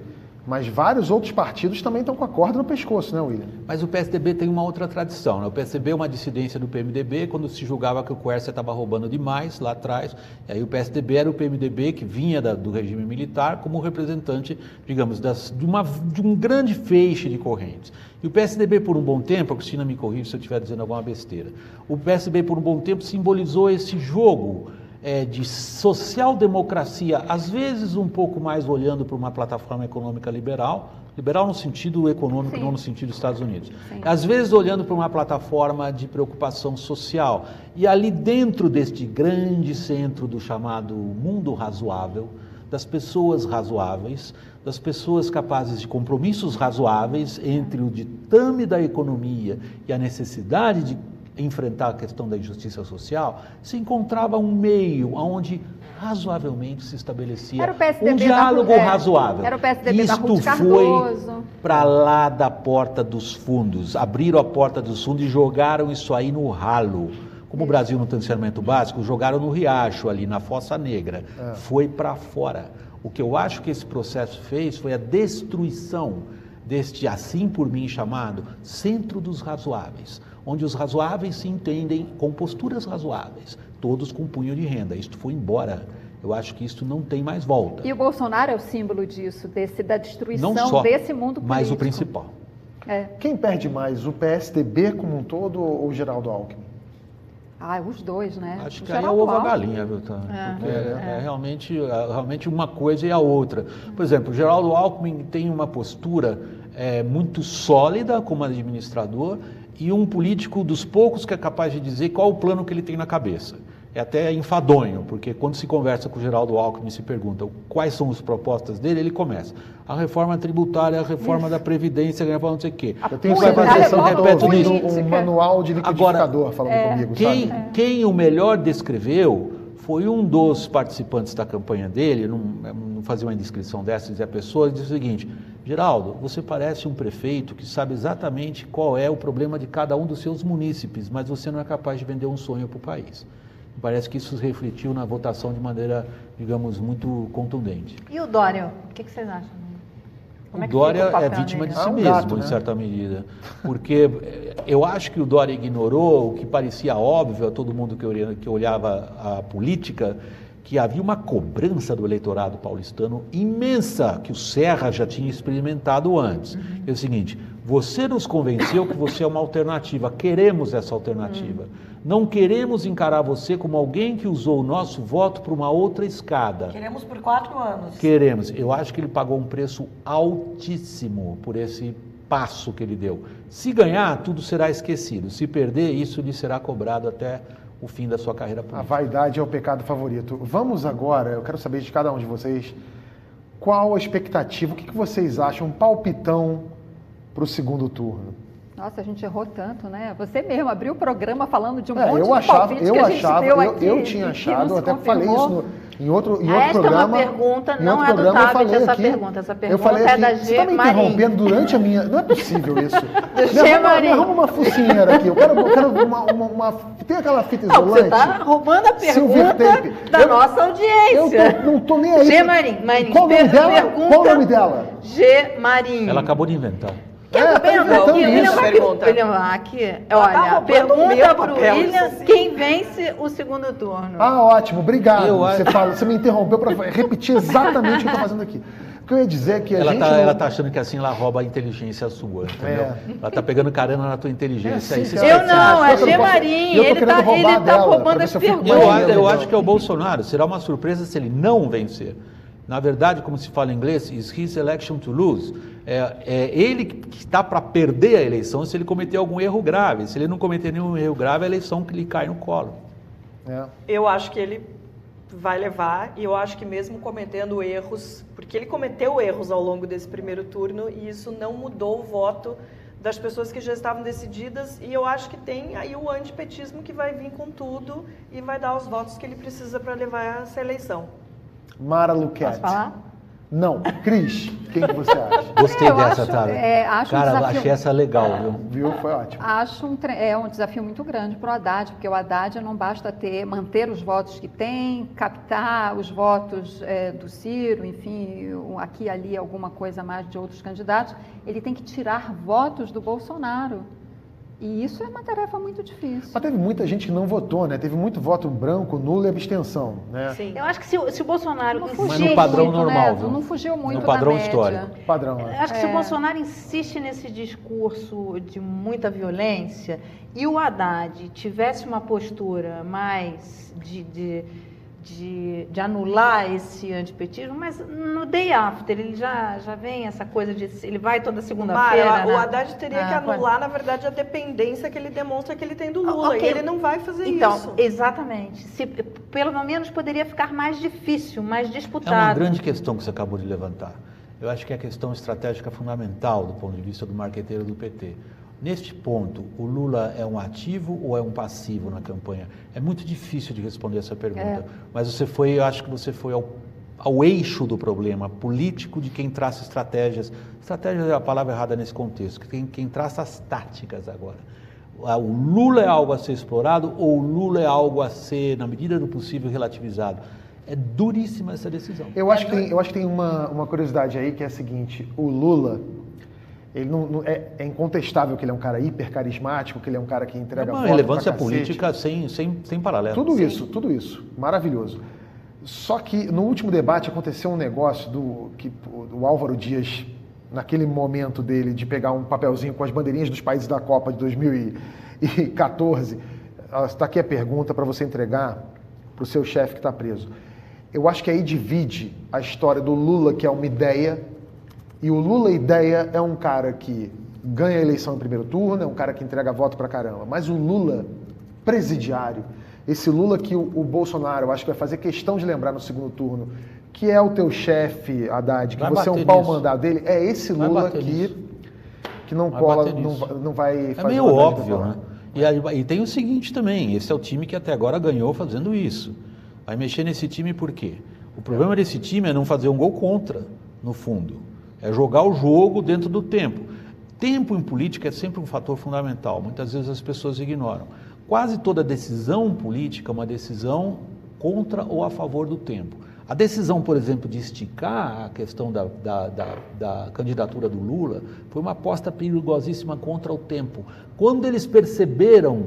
mas vários outros partidos também estão com a corda no pescoço, né, William? Mas o PSDB tem uma outra tradição. Né? O PSDB é uma dissidência do PMDB, quando se julgava que o Quercia estava roubando demais lá atrás. E aí o PSDB era o PMDB que vinha da- do regime militar como representante, digamos, das- de, uma- de um grande feixe de correntes. E o PSDB, por um bom tempo, a Cristina me corrige se eu estiver dizendo alguma besteira, o PSDB, por um bom tempo, simbolizou esse jogo é, de social-democracia, às vezes um pouco mais olhando para uma plataforma econômica liberal, liberal no sentido econômico, Sim. não no sentido dos Estados Unidos. Sim. Às vezes olhando para uma plataforma de preocupação social. E ali dentro deste grande centro do chamado mundo razoável, das pessoas razoáveis, das pessoas capazes de compromissos razoáveis entre o ditame da economia e a necessidade de enfrentar a questão da injustiça social, se encontrava um meio onde razoavelmente se estabelecia Era o PSDB um da diálogo Ru- é, razoável. era o PSDB da Isto Ruth foi para lá da porta dos fundos, abriram a porta dos fundos e jogaram isso aí no ralo. Como o Brasil não tem saneamento básico, jogaram no riacho ali, na Fossa Negra. Foi para fora. O que eu acho que esse processo fez foi a destruição deste, assim por mim chamado, centro dos razoáveis, onde os razoáveis se entendem com posturas razoáveis, todos com punho de renda. Isto foi embora. Eu acho que isto não tem mais volta. E o Bolsonaro é o símbolo disso, desse, da destruição não só, desse mundo político. mas o principal. É. Quem perde mais, o PSDB como um todo ou o Geraldo Alckmin? Ah, os dois, né? Acho O que aí é o ovo a galinha, viu, Tânia? É, Porque é, é realmente, é realmente uma coisa e a outra. Por exemplo, o Geraldo Alckmin tem uma postura é, muito sólida como administrador e um político dos poucos que é capaz de dizer qual o plano que ele tem na cabeça. É até enfadonho, porque quando se conversa com o Geraldo Alckmin e se pergunta quais são as propostas dele, ele começa. A reforma tributária, a reforma da Previdência, a reforma não sei o quê. Eu tenho é que estou política. ouvindo um manual de liquidificador falando comigo, Quem, sabe? quem o melhor descreveu foi um dos participantes da campanha dele, não, não fazia uma indiscrição dessa, dizia a pessoa, e disse o seguinte, Geraldo, você parece um prefeito que sabe exatamente qual é o problema de cada um dos seus munícipes, mas você não é capaz de vender um sonho para o país. Parece que isso refletiu na votação de maneira, digamos, muito contundente. E o Dória, o que, que vocês acham? Como o é Dória o é vítima dele? de si Ah, um mesmo, gato, em né? certa medida. Porque eh, eu acho que o Dória ignorou o que parecia óbvio a todo mundo que olhava a política, que havia uma cobrança do eleitorado paulistano imensa, que o Serra já tinha experimentado antes. Uhum. É o seguinte, você nos convenceu que você é uma alternativa, queremos essa alternativa. Uhum. Não queremos encarar você como alguém que usou o nosso voto para uma outra escada. Queremos por quatro anos. Queremos. Eu acho que ele pagou um preço altíssimo por esse passo que ele deu. Se ganhar, tudo será esquecido. Se perder, isso lhe será cobrado até o fim da sua carreira A política. vaidade é o pecado favorito. Vamos agora, eu quero saber de cada um de vocês, qual a expectativa, o que que vocês acham, um palpitão para o segundo turno? Nossa, a gente errou tanto, né? Você mesmo abriu o programa falando de um É, monte eu de achava, palpite eu que a gente achava, deu eu, aqui, eu tinha achado, até falei isso no, em outro, em outro Esta é uma programa. pergunta, não é do programa eu Tabet falei essa aqui, pergunta, essa eu pergunta falei é aqui, da Você está me G. Interrompendo durante a minha. Não é possível isso. (laughs) me, G. arruma, me Marim. arruma uma focinheira aqui. Eu quero, eu quero uma, uma, uma- Tem aquela fita Não, você isolante? está roubando a Silver pergunta tape. da Eu- nossa Eu audiência. tô, não tô nem aí. G. Marim, Marim, Qual o nome dela? pergunta- Qual o nome dela? G. Marim. Ela acabou de inventar. É, tá inventando William isso. Vac- Pergunta. William tá olha, o pergunta pro papel, William quem vence o segundo turno. Ah, ótimo, obrigado. Eu você, fala, você me interrompeu para repetir exatamente o que eu estou fazendo aqui. O que eu ia dizer é que a Ela gente. está não- tá achando que assim ela rouba a inteligência sua, entendeu? É. Ela está pegando carona na tua inteligência. É, aí. Eu não, é Eu tô- G. eu tô Marim, querendo ele tá, roubar ele tá roubando as perguntas. Eu, eu então. acho que é o Bolsonaro. Será uma surpresa se ele não vencer. Na verdade, como se fala em inglês, is his election to lose. É, é ele que está para perder a eleição se ele cometer algum erro grave. Se ele não cometer nenhum erro grave, a eleição que lhe cai no colo. É. Eu acho que ele vai levar e eu acho que mesmo cometendo erros, porque ele cometeu erros ao longo desse primeiro turno e isso não mudou o voto das pessoas que já estavam decididas e eu acho que tem aí o antipetismo que vai vir com tudo e vai dar os votos que ele precisa para levar essa eleição. Mara Luquete. Posso falar? Não. Cris, quem que você acha? (laughs) Gostei Eu dessa, acho- Tara. é, acho um Cara, desafio- achei essa legal, viu? Viu? Foi ótimo. Acho um, tre- é um desafio muito grande para o Haddad, porque o Haddad não basta ter, manter os votos que tem, captar os votos é, do Ciro, enfim, um- aqui e ali alguma coisa mais de outros candidatos, ele tem que tirar votos do Bolsonaro. E isso é uma tarefa muito difícil. Mas teve muita gente que não votou, né? Teve muito voto branco, nulo e abstenção, né? Sim. Eu acho que se, o- se o Bolsonaro Não insiste, fugiu no padrão muito, normal, né? Não fugiu muito No padrão da média. histórico. Padrão, Eu né? acho que se o É. Bolsonaro insiste nesse discurso de muita violência e o Haddad tivesse uma postura mais de, de, de, de anular esse antipetismo, mas no day after ele já, já vem essa coisa de ele vai toda segunda-feira. Mara, o né? Haddad teria Ah, que anular, na verdade, a dependência que ele demonstra que ele tem do Lula. Ok. E ele não vai fazer Então, isso. exatamente. Se, pelo menos poderia ficar mais difícil, mais É uma disputado. grande questão que você acabou de levantar. Eu acho que é a questão estratégica fundamental do ponto de vista do marqueteiro do PT. Neste ponto, o Lula é um ativo ou é um passivo na campanha? É muito difícil de responder essa pergunta. Mas você foi, eu acho que você foi ao, ao eixo do problema político de quem traça estratégias. Estratégia é a palavra errada nesse contexto, quem, quem traça as táticas agora. Ah, O Lula é algo a ser explorado ou o Lula é algo a ser, na medida do possível, relativizado? É duríssima essa decisão. Eu acho que tem, eu acho que tem uma, uma curiosidade aí que é a seguinte: o Lula, ele não, não- é, é incontestável que ele é um cara hiper carismático, que ele é um cara que É entrega uma voto relevância política sem, sem, sem paralelo. Tudo isso, tudo isso, maravilhoso. Só que no último debate aconteceu um negócio do que o Álvaro Dias, naquele momento dele de pegar um papelzinho com as bandeirinhas dos países da Copa de 2014, está aqui a pergunta para você entregar para o seu chefe que está preso. Eu acho que aí divide a história do Lula, que é uma ideia, e o Lula ideia é um cara que ganha a eleição em primeiro turno, é um cara que entrega voto pra caramba. Mas o Lula presidiário, esse Lula que o, o Bolsonaro, acho que vai fazer questão de lembrar no segundo turno, que é o teu chefe, Haddad, que Vai você é um pau mandado dele, é esse Lula que, nisso. que não Vai cola, não, vai- não vai É fazer meio o Haddad óbvio, né? E, aí- e tem o seguinte também, esse é o time que até agora ganhou fazendo isso. Vai mexer nesse time por quê? O problema desse time é não fazer um gol contra, no fundo. É jogar o jogo dentro do tempo. Tempo em política é sempre um fator fundamental, muitas vezes as pessoas ignoram. Quase toda decisão política é uma decisão contra ou a favor do tempo. A decisão, por exemplo, de esticar a questão da, da, da, da candidatura do Lula foi uma aposta perigosíssima contra o tempo. Quando eles perceberam,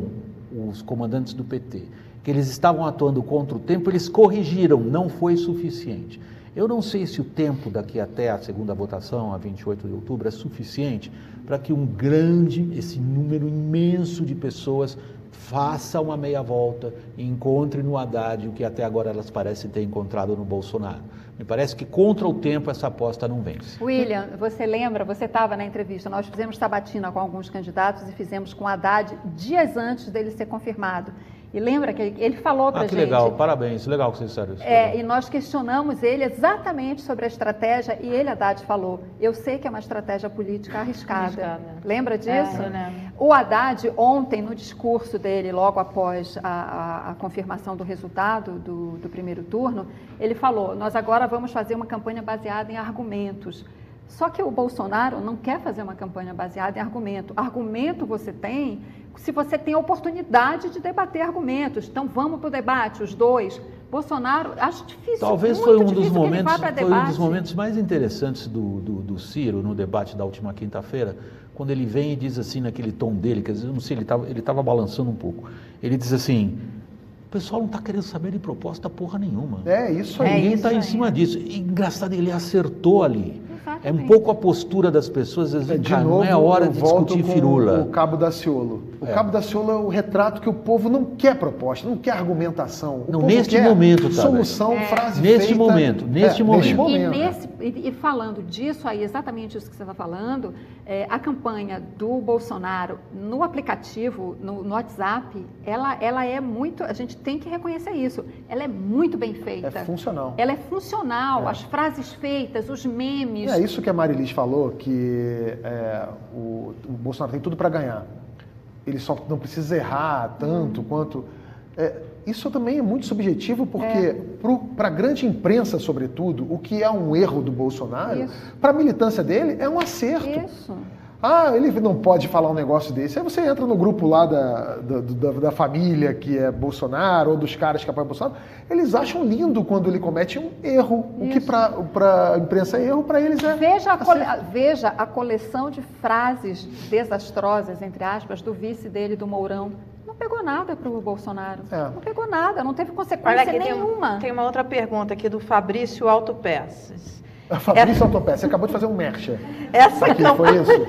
os comandantes do PT, que eles estavam atuando contra o tempo, eles corrigiram, não foi suficiente. Eu não sei se o tempo daqui até a segunda votação, a 28 de outubro, é suficiente para que um grande, esse número imenso de pessoas faça uma meia volta e encontre no Haddad o que até agora elas parecem ter encontrado no Bolsonaro. Me parece que contra o tempo essa aposta não vence. William, você lembra, você estava na entrevista, nós fizemos sabatina com alguns candidatos e fizemos com Haddad dias antes dele ser confirmado. E lembra que ele, falou para Ah, a que gente... legal, parabéns, legal que vocês disseram isso. É, e nós questionamos ele exatamente sobre a estratégia e ele, Haddad, falou: Eu sei que é uma estratégia política arriscada. Arriscada. Lembra disso? É, lembro. O Haddad, ontem, no discurso dele, logo após a, a- a confirmação do resultado do, do primeiro turno, ele falou: Nós agora vamos fazer uma campanha baseada em argumentos. Só que o Bolsonaro não quer fazer uma campanha baseada em argumento. Argumento você tem se você tem a oportunidade de debater argumentos. Então vamos para o debate, os dois. Bolsonaro, acho difícil. Talvez muito foi um dos que momentos, foi um dos momentos mais interessantes do, do, do Ciro no debate da última quinta-feira, quando ele vem e diz assim naquele tom dele, quer dizer, eu não sei, ele estava ele estava balançando um pouco. Ele diz assim: o pessoal não está querendo saber de proposta porra nenhuma. É isso aí. É Ninguém está em aí. cima disso. E, engraçado, ele acertou ali. É um pouco a postura das pessoas, às É, vezes, de cara, novo, não é hora de discutir com firula. O Cabo Daciolo. O É. Cabo da Ciolo é o retrato que o povo não quer proposta, não quer argumentação. O Não, povo neste quer momento, Tabet. solução, frase Neste feita. momento, neste É, momento. Neste E, momento. nesse- e- e falando disso aí, exatamente isso que você está falando, é, a campanha do Bolsonaro no aplicativo, no, no WhatsApp, ela, ela é muito. A gente tem que reconhecer isso. Ela é muito bem feita. É funcional. Ela é funcional, É. as frases feitas, os memes. É isso que a Marilis falou, que é, o, o Bolsonaro tem tudo para ganhar. Ele só não precisa errar tanto Uhum. quanto. é, isso também é muito subjetivo, porque É. para a grande imprensa, sobretudo, o que é um erro do Bolsonaro, Isso. para a militância dele, é um acerto. Isso. Ah, ele não pode falar um negócio desse. Aí você entra no grupo lá da, da, da- da família que é Bolsonaro, ou dos caras que apoiam Bolsonaro, eles acham lindo quando ele comete um erro. O que Isso. para a imprensa é erro, para eles é. Veja a, cole- veja a coleção de frases desastrosas, entre aspas, do vice dele, do Mourão. Não pegou nada para o Bolsonaro. É. Não pegou nada, não teve Olha consequência aqui, tem, nenhuma. tem uma outra pergunta aqui do Fabrício Autopeças. Fabrício Autopeça, você acabou de fazer um mercha. Essa Aqui, campanha- foi isso?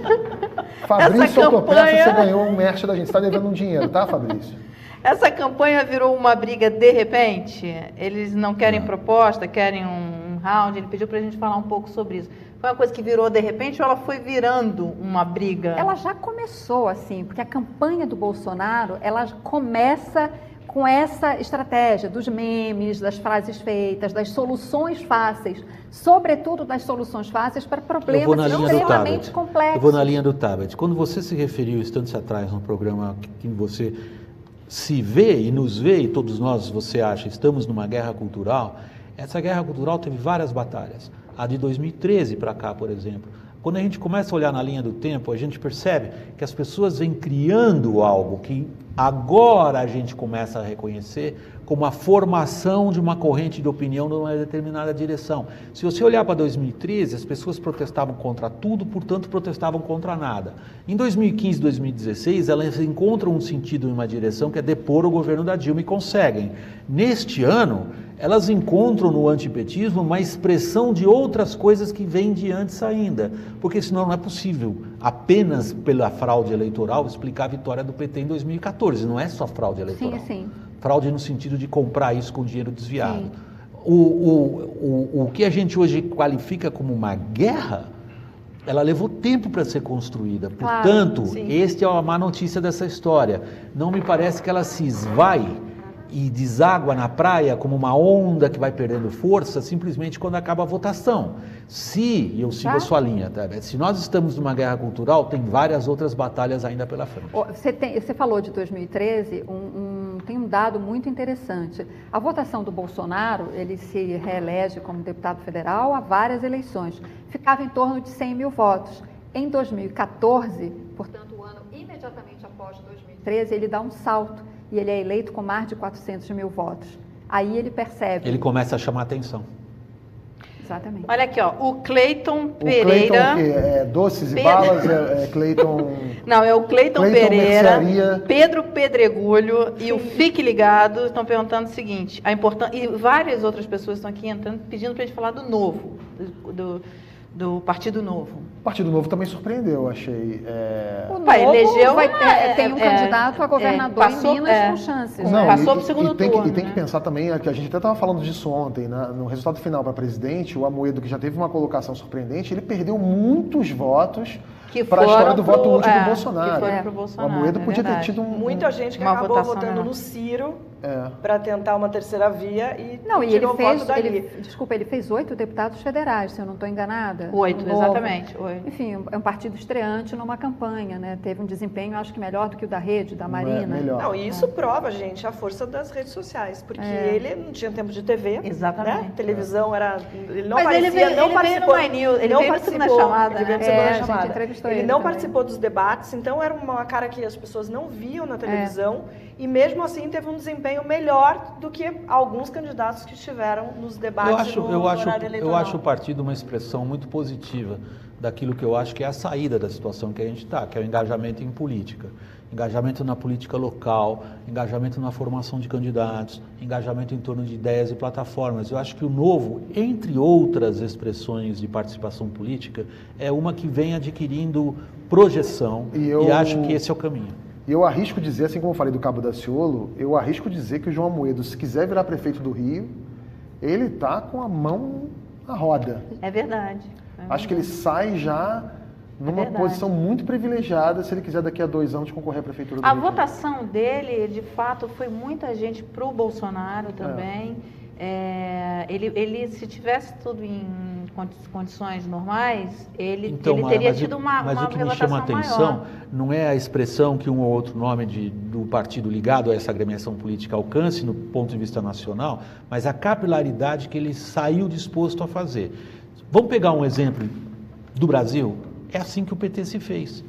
Fabrício Essa Autopeça, campanha- você ganhou um mercha da gente. Você está devendo um dinheiro, tá, Fabrício? Essa campanha virou uma briga de repente? Eles não querem Não. proposta, querem um round? Ele pediu para a gente falar um pouco sobre isso. Foi uma coisa que virou de repente ou ela foi virando uma briga? Ela já começou assim, porque a campanha do Bolsonaro, ela começa com essa estratégia dos memes, das frases feitas, das soluções fáceis, sobretudo das soluções fáceis para problemas extremamente complexos. Eu vou na linha do tablet. Quando você se referiu instantes atrás no programa que você se vê e nos vê, e todos nós, você acha, estamos numa guerra cultural, essa guerra cultural teve várias batalhas. A de 2013 para cá, por exemplo. Quando a gente começa a olhar na linha do tempo, a gente percebe que as pessoas vêm criando algo que agora a gente começa a reconhecer como a formação de uma corrente de opinião numa determinada direção. Se você olhar para 2013, as pessoas protestavam contra tudo, portanto protestavam contra nada. Em 2015, 2016, elas encontram um sentido em uma direção que é depor o governo da Dilma e conseguem. Neste ano, elas encontram no antipetismo uma expressão de outras coisas que vêm de antes ainda, porque senão não é possível apenas pela fraude eleitoral explicar a vitória do PT em 2014. Não é só fraude eleitoral. Sim, sim. Fraude no sentido de comprar isso com dinheiro desviado. O, o, o, o que a gente hoje qualifica como uma guerra, ela levou tempo para ser construída. Claro, Portanto, sim. este é a má notícia dessa história. Não me parece que ela se esvai e deságua na praia como uma onda que vai perdendo força simplesmente quando acaba a votação. Se, e eu sigo Tá. a sua linha, tá? se nós estamos numa guerra cultural, tem várias outras batalhas ainda pela frente. Você, tem- você falou de 2013, um, um- um dado muito interessante. A votação do Bolsonaro, ele se reelege como deputado federal há várias eleições. Ficava em torno de 100 mil votos. Em 2014, portanto, o ano imediatamente após 2013, ele dá um salto e ele é eleito com mais de 400 mil votos. Aí ele percebe. Ele começa a chamar atenção. Exatamente. Olha aqui, ó, o Cleiton O Pereira. Cleiton, que é doces e Pedro. balas, é, é Cleiton. (laughs) Não, é o Cleiton Pereira, Mercearia. Pedro Pedregulho e o Fique Ligado estão perguntando o seguinte: a importância. E várias outras pessoas estão aqui entrando pedindo para a gente falar do novo, do, do, do Partido Novo. O Partido Novo também surpreendeu, eu achei. é, O Novo elegeu vai uma- ter- é, tem um é, candidato a é, governador passou- em Minas é. com chances. Não, né? passou pro segundo tem que, turno, e tem né? que pensar também, é que a gente até estava falando disso ontem, né? no resultado final para presidente, o Amoedo, que já teve uma colocação surpreendente, ele perdeu muitos votos Que para a história do pro- voto útil é, do Bolsonaro. que foram É. pro O Bolsonaro, Amoedo é podia ter tido um. Muita gente que Uma acabou votação votando no Ciro É. para tentar uma terceira via e Não, e ele tirou fez, voto dali. ele, desculpa, ele fez oito deputados federais, se eu não estou enganada. Oito, Um exatamente. Oito. Enfim, é um partido estreante numa campanha, né? Teve um desempenho, acho que melhor do que o da rede, da Marina. melhor. Não, e isso prova, gente, a força das redes sociais, porque É. ele não tinha tempo de TV, Exatamente. né? Televisão era, ele não Mas parecia, ele veio- não ele veio participou, no My News, ele não veio no Tudo na participou, Chamada, ele veio no né? É, Chamada. ele ele não também. participou dos debates, então era uma cara que as pessoas não viam É. na televisão e mesmo assim teve um desempenho melhor do que alguns candidatos que estiveram nos debates Eu acho, no eu, acho, horário eu acho o partido uma expressão muito positiva daquilo que eu acho que é a saída da situação que a gente está, que é o engajamento em política. Engajamento na política local, engajamento na formação de candidatos, engajamento em torno de ideias e plataformas. Eu acho que o novo, entre outras expressões de participação política, é uma que vem adquirindo projeção E e, eu- acho que esse é o caminho. E eu arrisco dizer, assim como eu falei do Cabo Daciolo, eu arrisco dizer que o João Amoedo, se quiser virar prefeito do Rio, ele está com a mão na roda. É verdade. É Acho que ele sai já numa É verdade. posição muito privilegiada se ele quiser daqui a dois anos concorrer à prefeitura do A Rio. Janeiro. votação dele, de fato, foi muita gente pro Bolsonaro também. É, ele, ele, se tivesse tudo em condi- condições normais, ele, ele teria Então, mas o- tido uma, Mas uma o que me chama a atenção maior. não é a expressão que um ou outro nome de- do partido ligado a essa agremiação política alcance no ponto de vista nacional, mas a capilaridade que ele saiu disposto a fazer. Vamos pegar um exemplo do Brasil? É assim que o PT se fez.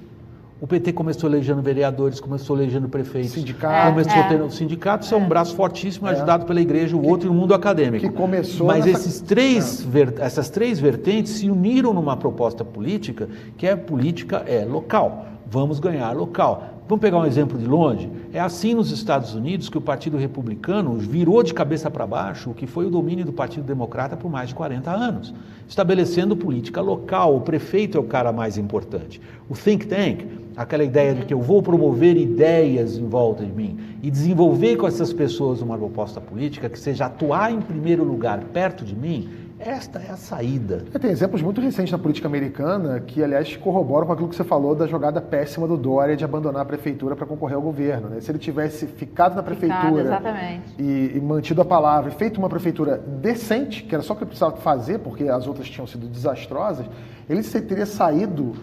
O PT começou elegendo vereadores, começou elegendo prefeitos. Sindicato. Começou É, é. tendo, os sindicatos são um braço fortíssimo É. ajudado pela igreja, o outro e o mundo acadêmico. que começou Mas nessa- esses três, ver- essas três vertentes se uniram numa proposta política que é política é local. Vamos ganhar local. Vamos pegar um exemplo de longe? É assim nos Estados Unidos que o Partido Republicano virou de cabeça para baixo o que foi o domínio do Partido Democrata por mais de 40 anos, estabelecendo política local. O prefeito é o cara mais importante. O think tank, aquela ideia de que eu vou promover ideias em volta de mim e desenvolver com essas pessoas uma proposta política que seja atuar em primeiro lugar perto de mim, esta é a saída. É, Tem exemplos muito recentes na política americana que, aliás, corroboram com aquilo que você falou da jogada péssima do Dória de abandonar a prefeitura para concorrer ao governo. né? Se ele tivesse ficado na Ficado, prefeitura exatamente. e, e mantido a palavra e feito uma prefeitura decente, que era só o que ele precisava fazer, porque as outras tinham sido desastrosas, ele teria saído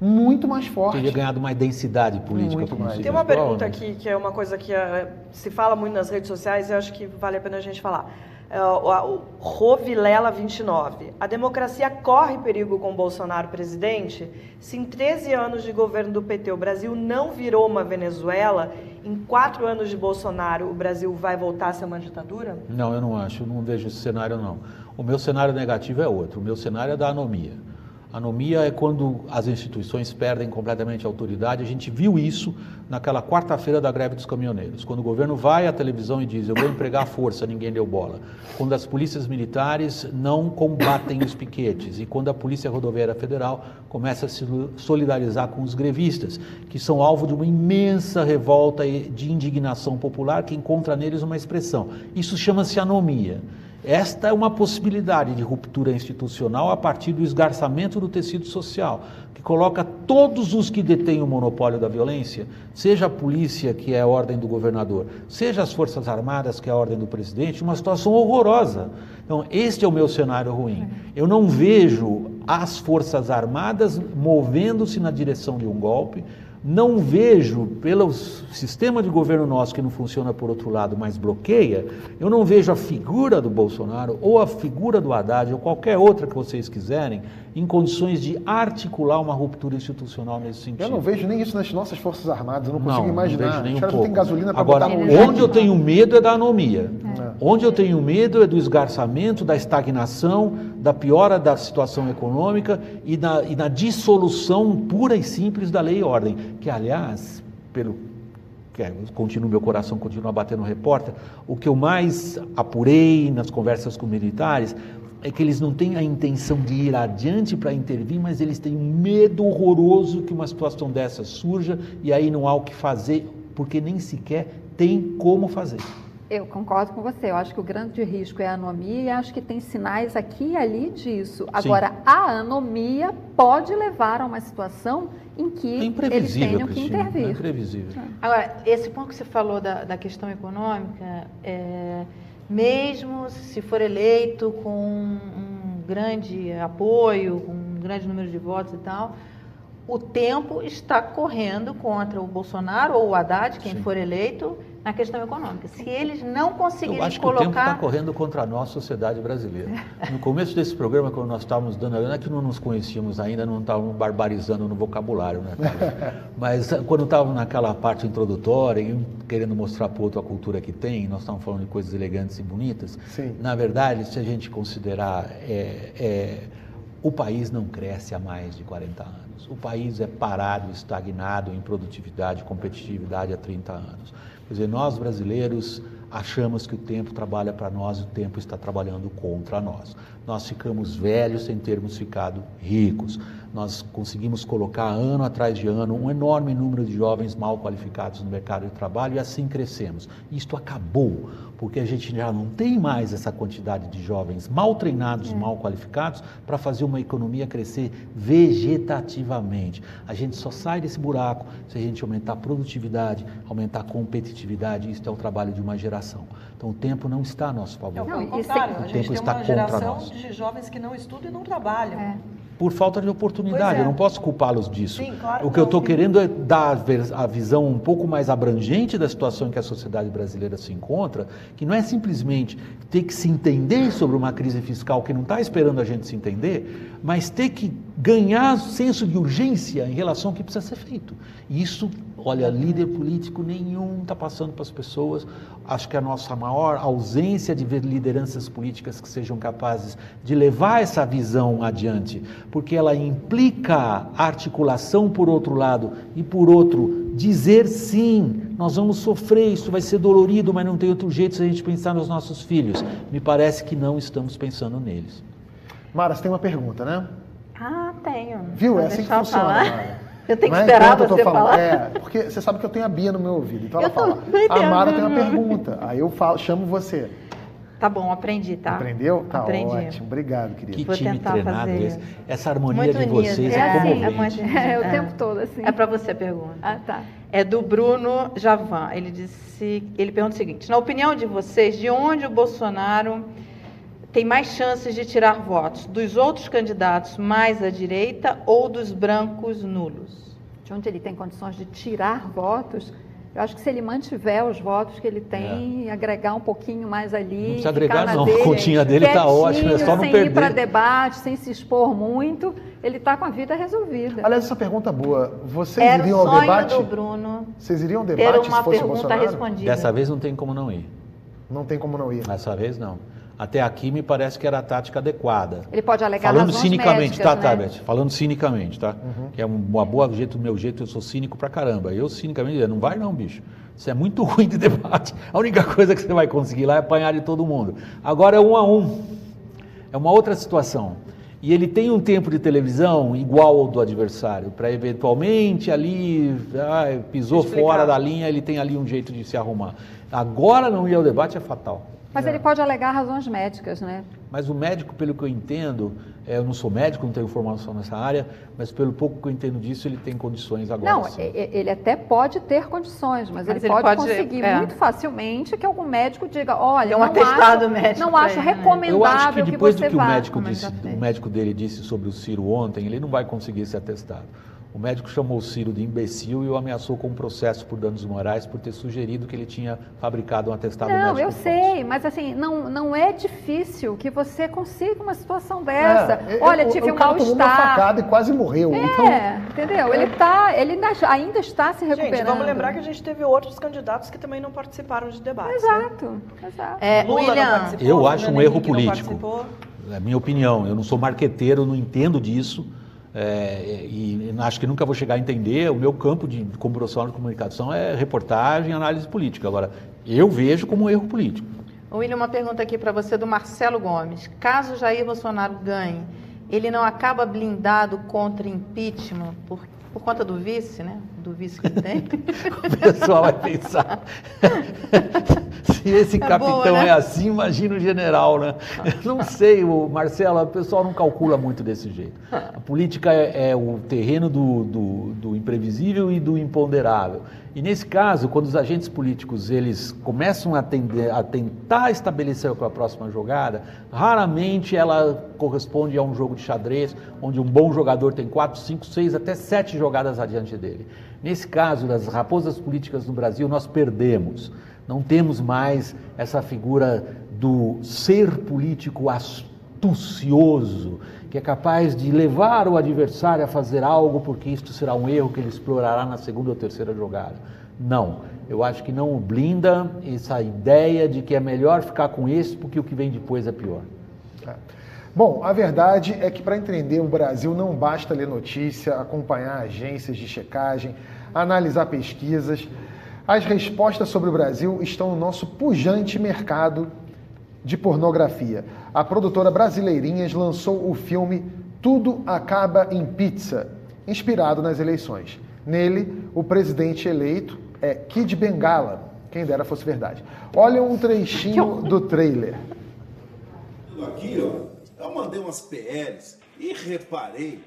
muito mais forte. Teria ganhado mais densidade política. Muito mais. Tem uma pergunta aqui que é uma coisa que eh, se fala muito nas redes sociais e eu acho que vale a pena a gente falar. É, o, Rovilela 29. A democracia corre perigo com Bolsonaro presidente? Se em 13 anos de governo do PT o Brasil não virou uma Venezuela, em quatro anos de Bolsonaro o Brasil vai voltar a ser uma ditadura? Não, eu não acho, não vejo esse cenário não. O meu cenário negativo é outro, o meu cenário é da anomia. Anomia é quando as instituições perdem completamente a autoridade. A gente viu isso naquela quarta-feira da greve dos caminhoneiros, quando o governo vai à televisão e diz: Eu vou empregar força, ninguém deu bola. Quando as polícias militares não combatem os piquetes e quando a Polícia Rodoviária Federal começa a se solidarizar com os grevistas, que são alvo de uma imensa revolta e de indignação popular que encontra neles uma expressão. Isso chama-se anomia. Esta é uma possibilidade de ruptura institucional a partir do esgarçamento do tecido social, que coloca todos os que detêm o monopólio da violência, seja a polícia, que é a ordem do governador, seja as Forças Armadas, que é a ordem do presidente, numa situação horrorosa. Então, este é o meu cenário ruim. Eu não vejo as Forças Armadas movendo-se na direção de um golpe, não vejo, pelo sistema de governo nosso que não funciona por outro lado, mas bloqueia, eu não vejo a figura do Bolsonaro ou a figura do Haddad ou qualquer outra que vocês quiserem em condições de articular uma ruptura institucional nesse sentido. Eu não vejo nem isso nas nossas Forças Armadas, eu não consigo Não, não imaginar. vejo nem um não pouco. têm gasolina para Agora, onde eu tenho medo é da anomia. É. Onde eu tenho medo é do esgarçamento, da estagnação, da piora da situação econômica e da, e dissolução pura e simples da lei e ordem. Que, aliás, pelo que é, continuo, meu coração continua batendo repórter, o que eu mais apurei nas conversas com militares é que eles não têm a intenção de ir adiante para intervir, mas eles têm medo horroroso que uma situação dessa surja e aí não há o que fazer, porque nem sequer tem como fazer. Eu concordo com você. Eu acho que o grande risco é a anomia e acho que tem sinais aqui e ali disso. Agora, a anomia pode levar a uma situação em que É eles tenham que é intervir. imprevisível. Agora, esse ponto que você falou da, da questão econômica, é, mesmo se for eleito com um grande apoio, com um grande número de votos e tal, o tempo está correndo contra o Bolsonaro ou o Haddad, quem Sim. for eleito, na questão econômica. Se eles não Eu conseguirem acho que o tempo está colocar. correndo contra a nossa sociedade brasileira. No começo desse programa, quando nós estávamos dando, não é que não nos conhecíamos ainda, não estávamos barbarizando no vocabulário, né? (laughs) Mas ah, quando estávamos naquela parte introdutória, e querendo mostrar para o outro a cultura que tem, nós estávamos falando de coisas elegantes e bonitas. Sim. Na verdade, se a gente considerar, é, é, o país não cresce há mais de 40 anos. O país é parado, estagnado em produtividade, competitividade há 30 anos. Quer dizer, nós brasileiros achamos que o tempo trabalha para nós e o tempo está trabalhando contra nós. nós ficamos velhos sem termos ficado ricos. Nós conseguimos colocar ano atrás de ano um enorme número de jovens mal qualificados no mercado de trabalho e assim crescemos. Isto acabou, porque a gente já não tem mais essa quantidade de jovens mal treinados, é. mal qualificados para fazer uma economia crescer vegetativamente. A gente só sai desse buraco se a gente aumentar a produtividade, aumentar a competitividade. Isso é o trabalho de uma geração. Então o tempo não está a nosso favor. Não, o contrário, a gente tem uma geração de jovens que não estudam e não trabalham. É por falta de oportunidade. É. Eu não posso culpá-los disso. Sim, claro o que eu estou querendo é dar a visão um pouco mais abrangente da situação em que a sociedade brasileira se encontra, que não é simplesmente ter que se entender sobre uma crise fiscal que não está esperando a gente se entender, mas ter que ganhar senso de urgência em relação ao que precisa ser feito. E isso, olha, líder político nenhum está passando para as pessoas. Acho que a nossa maior ausência de ver lideranças políticas que sejam capazes de levar essa visão adiante, porque ela implica articulação por outro lado e por outro dizer sim, nós vamos sofrer, isso vai ser dolorido, mas não tem outro jeito se a gente pensar nos nossos filhos. Me parece que não estamos pensando neles. Mara, você tem uma pergunta, né? Ah, tenho. Viu? é assim que funciona, Mara. Eu tenho que é esperar você falar. É, porque você sabe que eu tenho a Bia no meu ouvido. Então ela fala, a Mara tem uma pergunta. Aí eu falo, chamo você. Tá bom, aprendi, tá? Aprendeu? Tá aprendi. ótimo. Obrigado, querido. Que Vou time treinado fazer. esse. Essa harmonia Muito de vocês é, é comovente. É, é, o tempo todo, assim. É para você a pergunta. Ah, tá. É do Bruno Javan. Ele disse, ele pergunta o seguinte: na opinião de vocês, de onde o Bolsonaro tem mais chances de tirar votos? Dos outros candidatos mais à direita ou dos brancos nulos? De onde ele tem condições de tirar votos? Eu acho que se ele mantiver os votos que ele tem, é. agregar um pouquinho mais ali. Não precisa agregar, não. Dele, a continha dele está ótima, é só não sem perder. Sem ir para debate, sem se expor muito, ele está com a vida resolvida. Aliás, essa pergunta é boa. Vocês Era iriam ao debate? Do Bruno Vocês iriam ao debate ter uma se fosse pergunta Bolsonaro? respondida. Dessa vez não tem como não ir. Não tem como não ir. Dessa vez não até aqui me parece que era a tática adequada. Ele pode alegar Falando cinicamente, médicas, tá, né? tá, Beth? Falando cinicamente, tá? Uhum. Que é uma boa jeito, do meu jeito, eu sou cínico pra caramba. Eu, cinicamente, não vai não, bicho. Isso é muito (laughs) ruim de debate. A única coisa que você vai conseguir lá é apanhar de todo mundo. Agora é um a um. É uma outra situação. E ele tem um tempo de televisão igual ao do adversário, para eventualmente ali, ah, pisou fora da linha, ele tem ali um jeito de se arrumar. Agora não ir ao debate é fatal. Mas é. ele pode alegar razões médicas, né? Mas o médico, pelo que eu entendo, é, eu não sou médico, não tenho formação nessa área, mas pelo pouco que eu entendo disso, ele tem condições agora. Não, sim. ele até pode ter condições, mas, mas ele, ele, pode, pode conseguir é. muito facilmente que algum médico diga, olha, um não atestado acho, médico não acho ele, recomendável né? Eu acho que depois que do que o médico, disse, o médico dele disse sobre o Ciro ontem, ele não vai conseguir esse atestado. O médico chamou o Ciro de imbecil e o ameaçou com um processo por danos morais por ter sugerido que ele tinha fabricado um atestado não, médico. Não, eu sei, mas assim, não, não é difícil que você consiga uma situação dessa. É, Olha, tive o, um mal-estar. facada e quase morreu. É, então... entendeu? Ele, tá, ele ainda está se recuperando. Gente, vamos lembrar que a gente teve outros candidatos que também não participaram de debates. Né? Exato, né? exato. É, Lula William, eu acho um erro político. É a minha opinião. Eu não sou marqueteiro, não entendo disso. É, e, acho que nunca vou chegar a entender. O meu campo de, como profissional de comunicação é reportagem análise política. Agora, eu vejo como um erro político. William, uma pergunta aqui para você do Marcelo Gomes. Caso Jair Bolsonaro ganhe, ele não acaba blindado contra impeachment por, por conta do vice, né? Do vice que tem? (laughs) o pessoal vai pensar. (laughs) Se esse é capitão boa, né? é assim, imagina o general, né? Eu não sei, o Marcelo, o pessoal não calcula muito desse jeito. A política é, é o terreno do, do, do, imprevisível e do imponderável. E nesse caso, quando os agentes políticos eles começam a, tender, a tentar estabelecer a próxima jogada, raramente ela corresponde a um jogo de xadrez, onde um bom jogador tem quatro, cinco, seis, até sete jogadas adiante dele. Nesse caso das raposas políticas no Brasil, nós perdemos. Não temos mais essa figura do ser político astucioso, que é capaz de levar o adversário a fazer algo, porque isto será um erro que ele explorará na segunda ou terceira jogada. Não, eu acho que não blinda essa ideia de que é melhor ficar com esse porque o que vem depois é pior. É. Bom, a verdade é que para entender o Brasil não basta ler notícia, acompanhar agências de checagem, analisar pesquisas. As respostas sobre o Brasil estão no nosso pujante mercado de pornografia. A produtora Brasileirinhas lançou o filme Tudo Acaba em Pizza, inspirado nas eleições. Nele, o presidente eleito é Kid Bengala, quem dera fosse verdade. Olha um trechinho do trailer. Aqui, ó, eu mandei umas PLs e reparei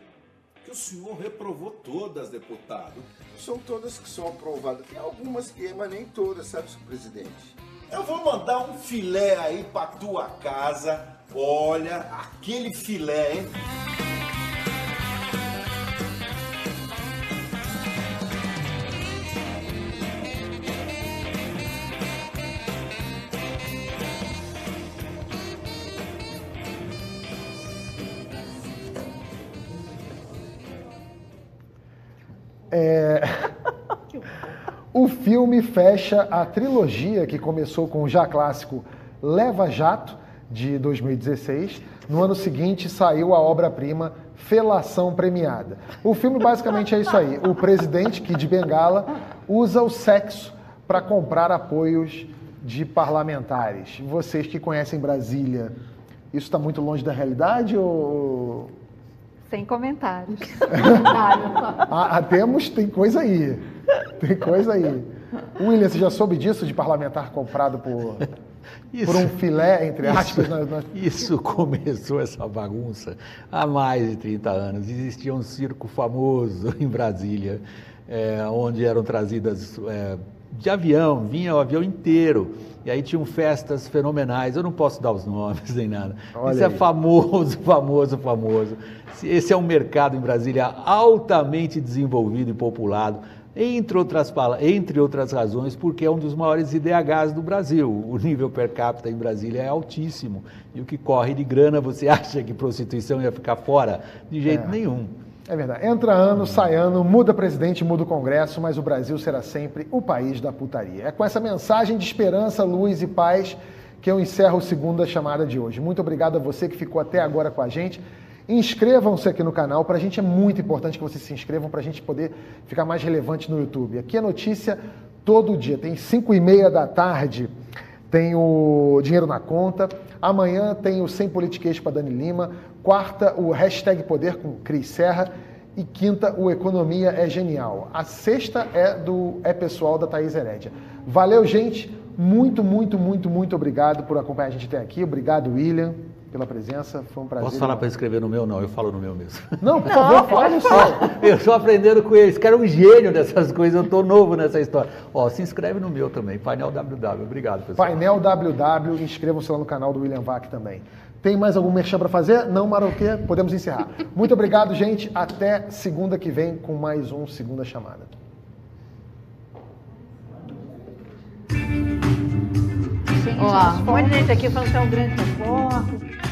que o senhor reprovou todas, deputado. São todas que são aprovadas. Tem algumas que, mas nem todas, sabe, senhor presidente? Eu vou mandar um filé aí pra tua casa. Olha, aquele filé, hein? É... O filme fecha a trilogia que começou com o já clássico Leva Jato, de 2016. No ano seguinte saiu a obra-prima Felação Premiada. O filme basicamente é isso aí. O presidente, Kid Bengala, usa o sexo para comprar apoios de parlamentares. Vocês que conhecem Brasília, isso está muito longe da realidade ou sem comentários. (laughs) ah, temos, tem coisa aí. Tem coisa aí. William, você já soube disso, de parlamentar comprado por, (laughs) isso, por um filé, entre aspas? Isso, nós... isso começou, essa bagunça, há mais de 30 anos. Existia um circo famoso (laughs) em Brasília, é, onde eram trazidas é, de avião, vinha o avião inteiro. E aí tinham festas fenomenais. Eu não posso dar os nomes (laughs) nem nada. Olha Isso é aí. é famoso, famoso, famoso. Esse é um mercado em Brasília altamente desenvolvido e populado. Entre outras, entre outras razões, porque é um dos maiores IDHs do Brasil. O nível per capita em Brasília é altíssimo. E o que corre de grana, você (laughs) acha que prostituição ia ficar fora? De jeito é. nenhum. É verdade. Entra ano, sai ano, muda presidente, muda o Congresso, mas o Brasil será sempre o país da putaria. É com essa mensagem de esperança, luz e paz que eu encerro a segunda chamada de hoje. Muito obrigado a você que ficou até agora com a gente. Inscrevam-se aqui no canal, para a gente é muito importante que vocês se inscrevam para a gente poder ficar mais relevante no YouTube. Aqui é notícia todo dia, tem 5 e meia da tarde, tem o Dinheiro na Conta, amanhã tem o Sem Politiquês para Dani Lima, Quarta, o hashtag Poder com Cris Serra. E quinta, o Economia é Genial. A sexta é do é pessoal da Thaís Herédia. Valeu, gente. Muito, muito, muito, muito obrigado por acompanhar a gente até aqui. Obrigado, William, pela presença. Foi um prazer. Posso falar para escrever no meu? Não, eu falo no meu mesmo. Não, por favor, fala no seu. Eu estou aprendendo com eles. Quero um gênio dessas coisas. Eu estou novo nessa história. Ó, se inscreve no meu também. Painel WW. Obrigado, pessoal. Painel WW. Inscrevam-se lá no canal do William Vac também. Tem mais algum merchan para fazer? Não, Maroquê? Podemos encerrar. Muito obrigado, gente. Até segunda que vem com mais um Segunda Chamada. Gente, um monte de gente aqui falando que é um grande repórter.